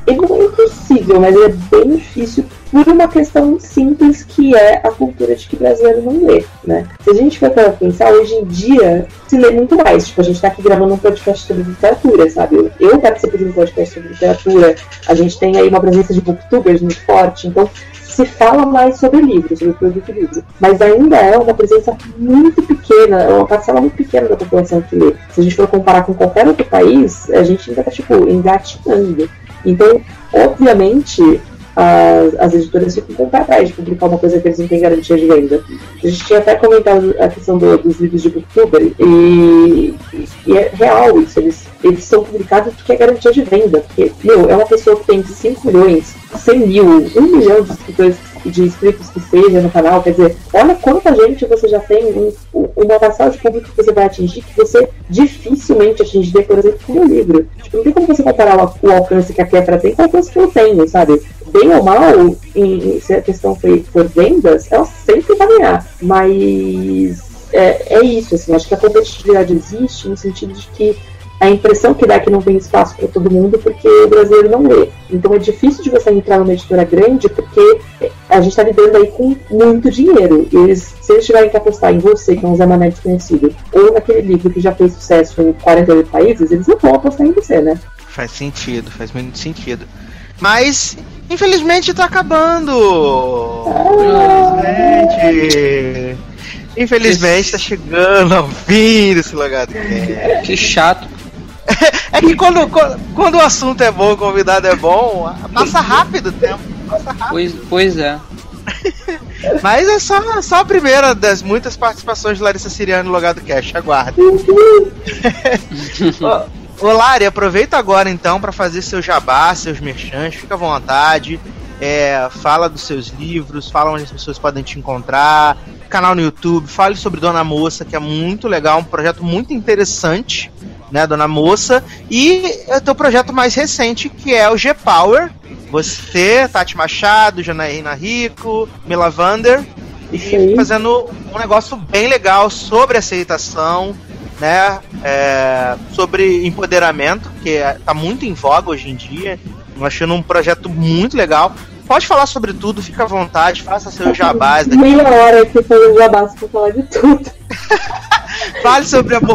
Ele não é impossível, mas é bem difícil por uma questão simples que é a cultura de que brasileiro não lê, né? Se a gente for para pensar, hoje em dia se lê muito mais. Tipo, a gente está aqui gravando um podcast sobre literatura, sabe? Eu participo de um podcast sobre literatura, a gente tem aí uma presença de booktubers muito forte, então se fala mais sobre livros, sobre produto livro. Mas ainda é uma presença muito pequena, é uma parcela muito pequena da população que lê. Se a gente for comparar com qualquer outro país, a gente ainda está, tipo, engatinhando. Então, obviamente, as, as editoras ficam com pé atrás de publicar uma coisa que eles não têm garantia de venda. A gente tinha até comentado a questão do, dos livros de booktuber e, e, é real isso. Eles, eles são publicados porque é garantia de venda. Porque, meu, é uma pessoa que tem 5 milhões, 100 mil, 1 milhão de escritores de inscritos que seja no canal, quer dizer, olha quanta gente você já tem, um, uma parcela de público que você vai atingir que você dificilmente atingiria, por exemplo, com o livro. Tipo, não tem como você comparar o, o alcance que a Kefra tem com o alcance que eu tenho, sabe? Bem ou mal, em, se a questão for, for vendas, ela sempre vai ganhar. Mas é, é isso, assim, acho que a competitividade existe no sentido de que a impressão que dá é que não tem espaço para todo mundo porque o brasileiro não lê. Então é difícil de você entrar numa editora grande porque a gente está lidando aí com muito dinheiro. Eles, se eles tiverem que apostar em você, que é um Zé Mané desconhecido, ou naquele livro que já fez sucesso em 48 países, eles não vão apostar em você, né? Faz sentido, faz muito sentido. Mas, infelizmente, tá acabando! Infelizmente! Infelizmente, tá chegando ao fim desse lugar do cast. Que chato. É que quando, quando, o assunto é bom, o convidado é bom, passa rápido o tempo. Passa rápido. Pois, pois é. Mas é só, só a primeira das muitas participações de Larissa Siriano no lugar do Cash. Aguarde. Ô, Lari, aproveita agora então para fazer seu jabá, seus merchants, fica à vontade. É, fala dos seus livros, fala onde as pessoas podem te encontrar, canal no YouTube, fale sobre Dona Moça, que é muito legal, um projeto muito interessante, né, Dona Moça, e o teu projeto mais recente, que é o G-Power. Você, Tati Machado, Janaína Rico, Mila Vander, e fazendo um negócio bem legal sobre aceitação, né? é, sobre empoderamento, que é- tá muito em voga hoje em dia. Eu achando um projeto muito legal. Pode falar sobre tudo, fica à vontade, faça seus jabás daqui. Meia hora aqui foi o jabás pra falar de tudo. Fale sobre a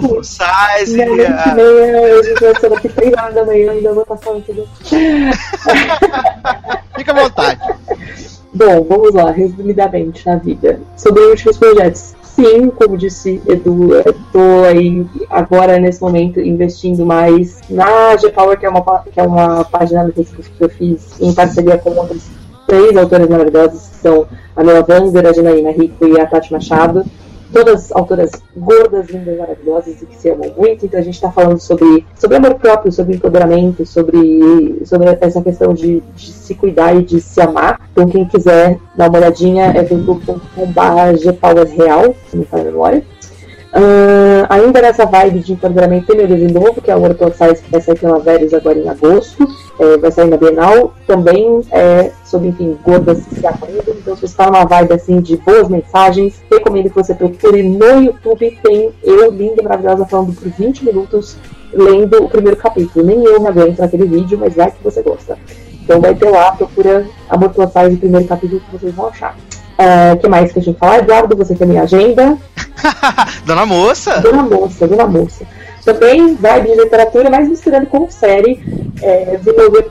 a- e meia, vai ser daqui 3 horas da manhã, ainda vou passar tudo. Fica à vontade. Bom, vamos lá, resumidamente na vida. Sobre últimos projetos. Sim, como disse Edu, estou aí agora nesse momento investindo mais na G-Power, que é uma, que é uma página que eu fiz em parceria com outras três autoras maravilhosas, que são a Mela Vander, a Janaína Rico e a Tati Machado. Todas autoras gordas, lindas, maravilhosas e que se amam muito. Então a gente está falando sobre, sobre amor próprio, sobre empoderamento, sobre, sobre essa questão de, de se cuidar e de se amar. Então quem quiser dar uma olhadinha é facebook.com.br gpowerreal, se não me falha a memória. Ah, ainda nessa vibe de empoderamento, tem meu novo, que é o Plus Size, que vai sair pela Vélez agora em agosto. É, vai sair na Bienal. Também é sobre, enfim, gordas se amando. Então, se você está numa vibe assim de boas mensagens, recomendo que você procure no YouTube. Tem eu, linda, maravilhosa, falando por 20 minutos, lendo o primeiro capítulo. Nem eu me aguento naquele vídeo, mas vai que você gosta. Então vai ter lá, procura Amor Plus Size, primeiro capítulo que vocês vão achar. O que mais que a gente fala? Eduardo, você tem minha agenda. Dona Moça. Dona Moça, Dona Moça. Também vibe de literatura, mas misturando com série. É,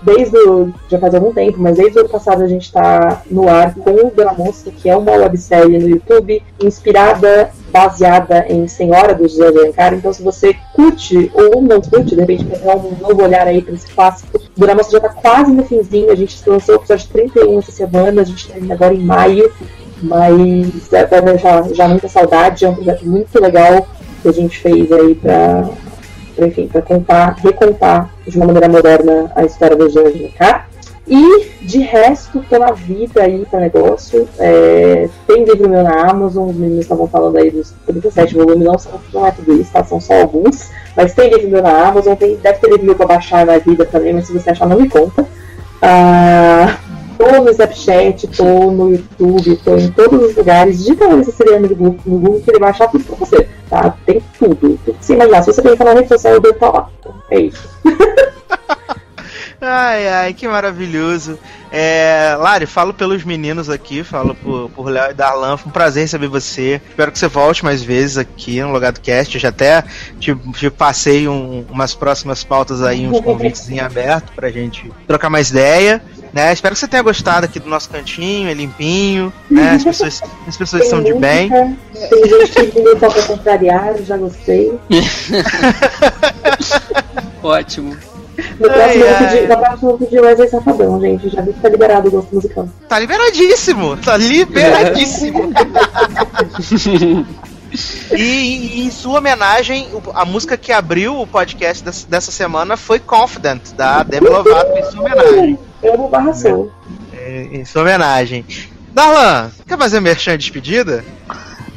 desde o, já faz algum tempo, mas desde o ano passado a gente está no ar com Dona Moça, que é uma websérie no YouTube inspirada, baseada em Senhora do José de Alencar. Então, se você curte ou não curte, de repente dar um novo olhar aí para esse clássico, Dona Moça já está quase no finzinho. A gente lançou o episódio 31 essa semana, a gente termina agora em maio. Mas é, deixar já muita saudade, é um projeto muito legal que a gente fez aí pra, enfim, pra contar, recontar de uma maneira moderna a história do Jean de cá. E de resto, na vida aí pra negócio. É, tem livro meu na Amazon, os meninos estavam falando aí dos 37 volumes, não, são- não é tudo isso, tá? São só alguns. Mas tem livro meu na Amazon, tem, deve ter livro meu pra baixar na vida também, mas se você achar, não me conta. Ah, tô no Snapchat, tô no YouTube, tô em todos os lugares. Digita esse seriano do Google, no Google que ele vai achar tudo pra você, tá? Tem tudo. Tudo que você imaginar. Se você tem na rede social, eu devo estar lá. É isso. Ai, ai, que maravilhoso. É, Lari, falo pelos meninos aqui, falo por, por Léo e Darlan. Foi um prazer receber você. Espero que você volte mais vezes aqui no Logado Cast. Eu já até te, te passei um- umas próximas pautas aí, uns convites em aberto pra gente trocar mais ideia. Né? Espero que você tenha gostado aqui do nosso cantinho, é limpinho, né? As pessoas, as pessoas estão de bem. Tem gente que vindo só pra contrariar, já gostei. Ótimo. No próximo, Ai, eu vou ai. pedir, no próximo Safadão, gente. Já vi que tá liberado o gosto musical. Tá liberadíssimo! Tá liberadíssimo! E, e em sua homenagem, a música que abriu o podcast des- dessa semana foi Confident, da Demi Lovato, em sua homenagem. Eu vou barra. É, Em sua homenagem. Darlan, quer fazer merchan de despedida?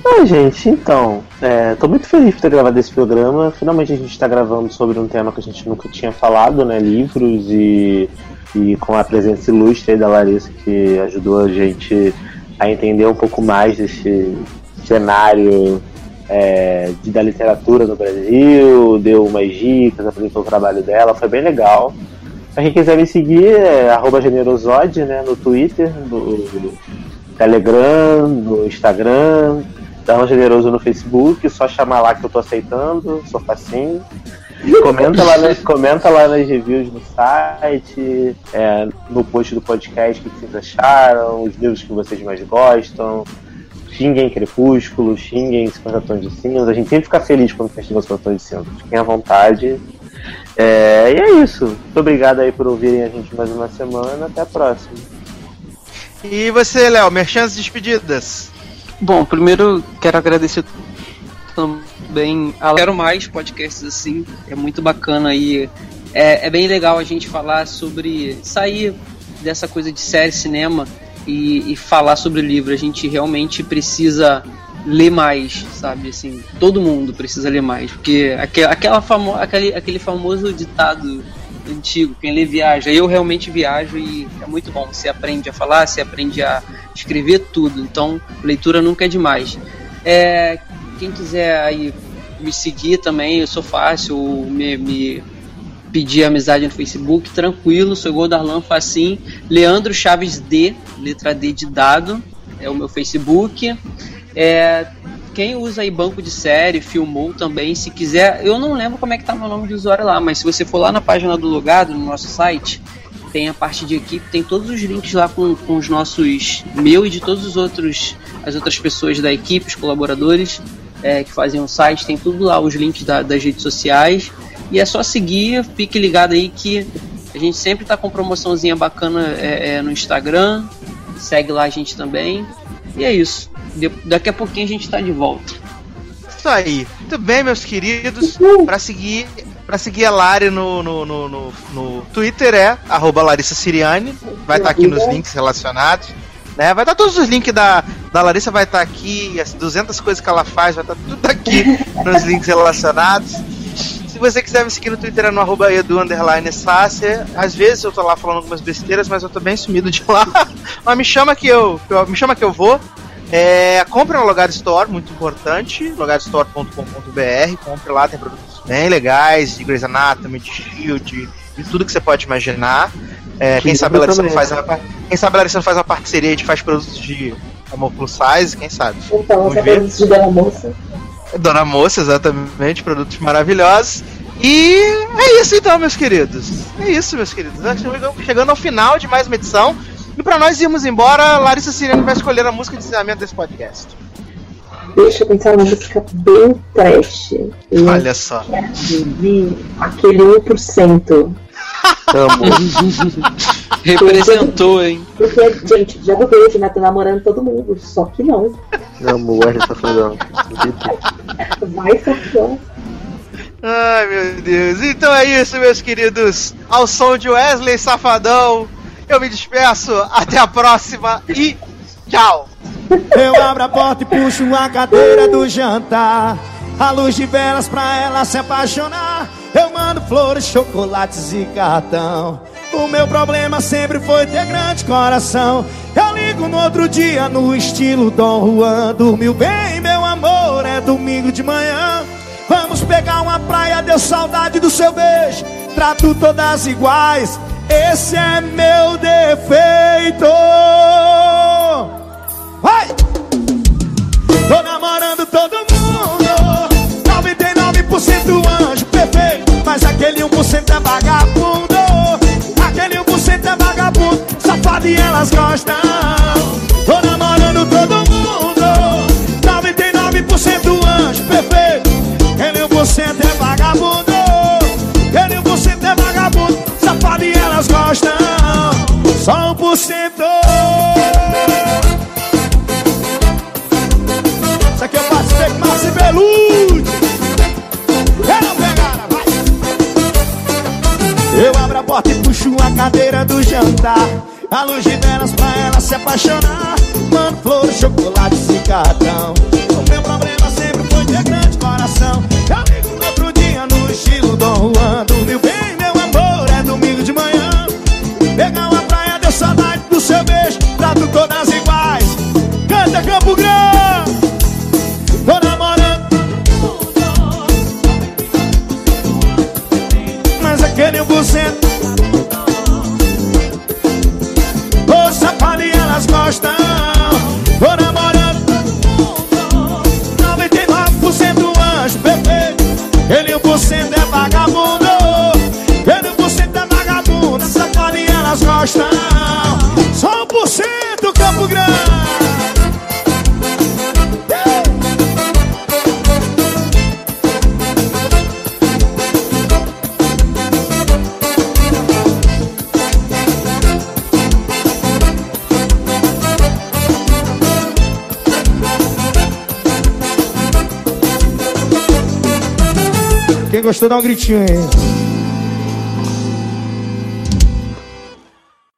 Ah, gente, então, é, tô muito feliz por ter gravado esse programa. Finalmente a gente tá gravando sobre um tema que a gente nunca tinha falado, né? Livros e, e com a presença ilustre da Larissa, que ajudou a gente a entender um pouco mais desse cenário é, de, da literatura no Brasil, deu umas dicas, apresentou o trabalho dela, foi bem legal. Pra quem quiser me seguir, é arroba generosode, né, no Twitter, no, no Telegram, no Instagram, Darlan Generoso no Facebook, só chamar lá que eu tô aceitando, sou facinho. Comenta lá, nas, comenta lá nas reviews no site, é, no post do podcast o que vocês acharam, os livros que vocês mais gostam. Xinguem Crepúsculo, xinguem 50 Tons de Cinza. A gente sempre fica feliz quando festival 50 Tons de Cinza. Fiquem à vontade. É, e é isso. Muito obrigado aí por ouvirem a gente mais uma semana. Até a próxima. E você, Léo, merchans despedidas. Bom, primeiro quero agradecer também. a- Quero mais podcasts assim, é muito bacana aí. É, é bem legal a gente falar sobre. sair dessa coisa de série, cinema e, e falar sobre livro. A gente realmente precisa ler mais, sabe? Assim, todo mundo precisa ler mais. Porque aque- aquela famo aquele, aquele famoso ditado antigo, quem lê viaja. Eu realmente viajo e é muito bom. Você aprende a falar, você aprende a escrever tudo. Então, leitura nunca é demais. É, quem quiser aí me seguir também, eu sou fácil, me, me pedir amizade no Facebook, tranquilo, sou igual Darlan Facim, Leandro Chaves D, letra D de dado, é o meu Facebook. É, quem usa aí banco de série, filmou também, se quiser, eu não lembro como é que tá meu nome de usuário lá, mas se você for lá na página do logado, no nosso site, tem a parte de equipe, tem todos os links lá com, com os nossos, meu e de todos os outros, as outras pessoas da equipe, os colaboradores é, que fazem o site, tem tudo lá, os links da- das redes sociais. E é só seguir, fique ligado aí que a gente sempre tá com promoçãozinha bacana é, é, no Instagram. Segue lá a gente também. E é isso. De- daqui a pouquinho a gente tá de volta. Isso aí. Muito bem, meus queridos. Pra seguir, pra seguir a Lari no, no, no, no- no Twitter é arroba Larissa Siriani. Vai estar aqui nos links relacionados. Né? Vai estar todos os links da, da Larissa, vai estar aqui. As 200 coisas que ela faz, vai estar tudo aqui nos links relacionados. Se você quiser me seguir no Twitter é no arroba edu underline Sácia. Às vezes eu tô lá falando algumas besteiras, mas eu tô bem sumido de lá. mas me chama que eu, que eu- me chama que eu vou. É, compre no Logar Store, muito importante, logarstore.com.br, compre lá, tem produtos bem legais, de Grey's Anatomy, de Shield, de tudo que você pode imaginar. É, quem Que sabe a Larissa não faz uma, quem sabe Larissa não faz uma parceria, a gente faz produtos de amor plus size, quem sabe. Então, Vamos ver. de Dona Moça. Dona Moça, exatamente, produtos maravilhosos. E é isso então, meus queridos. É isso, meus queridos. Chegando ao final de mais uma edição. E pra nós irmos embora, Larissa Siriano vai escolher a música de encerramento desse podcast. Deixa eu pensar numa música bem trash. Eu Olha só. vi aquele 1%. Amo. Representou, hein? Porque, gente, já do beijo, né? Tô namorando todo mundo. Só que não. Amo o Wesley Safadão. Vai safadão. Ai, meu Deus. Então é isso, meus queridos. Ao som de Wesley Safadão, eu me despeço. Até a próxima e tchau. Eu abro a porta e puxo a cadeira do jantar. A luz de velas pra ela se apaixonar. Eu mando flores, chocolates e cartão. O meu problema sempre foi ter grande coração. Eu ligo no outro dia no estilo Dom Juan. Dormiu bem, meu amor, é domingo de manhã. Vamos pegar uma praia, deu saudade do seu beijo. Trato todas iguais, esse é meu defeito. Vai! Tô namorando todo mundo. 99% anjo perfeito. Mas aquele 1% é vagabundo. Aquele 1% é vagabundo. Safado e elas gostam. Tô namorando todo mundo. 99% anjo perfeito. Aquele 1% é vagabundo. Aquele 1% é vagabundo. Safado e elas gostam. Só 1% porta e puxo a cadeira do jantar. A luz de velas pra ela se apaixonar. Mando flores, chocolates e cartão. O meu problema sempre foi ter grande coração. Eu ligo no outro dia no estilo Dom Juan. Dormiu bem, meu amor, é domingo de manhã. Pegar uma praia, deu saudade do seu beijo. Trato todas iguais. Canta Campo Grande. Ele 1% é vagabundo. Gostou, dá um gritinho aí.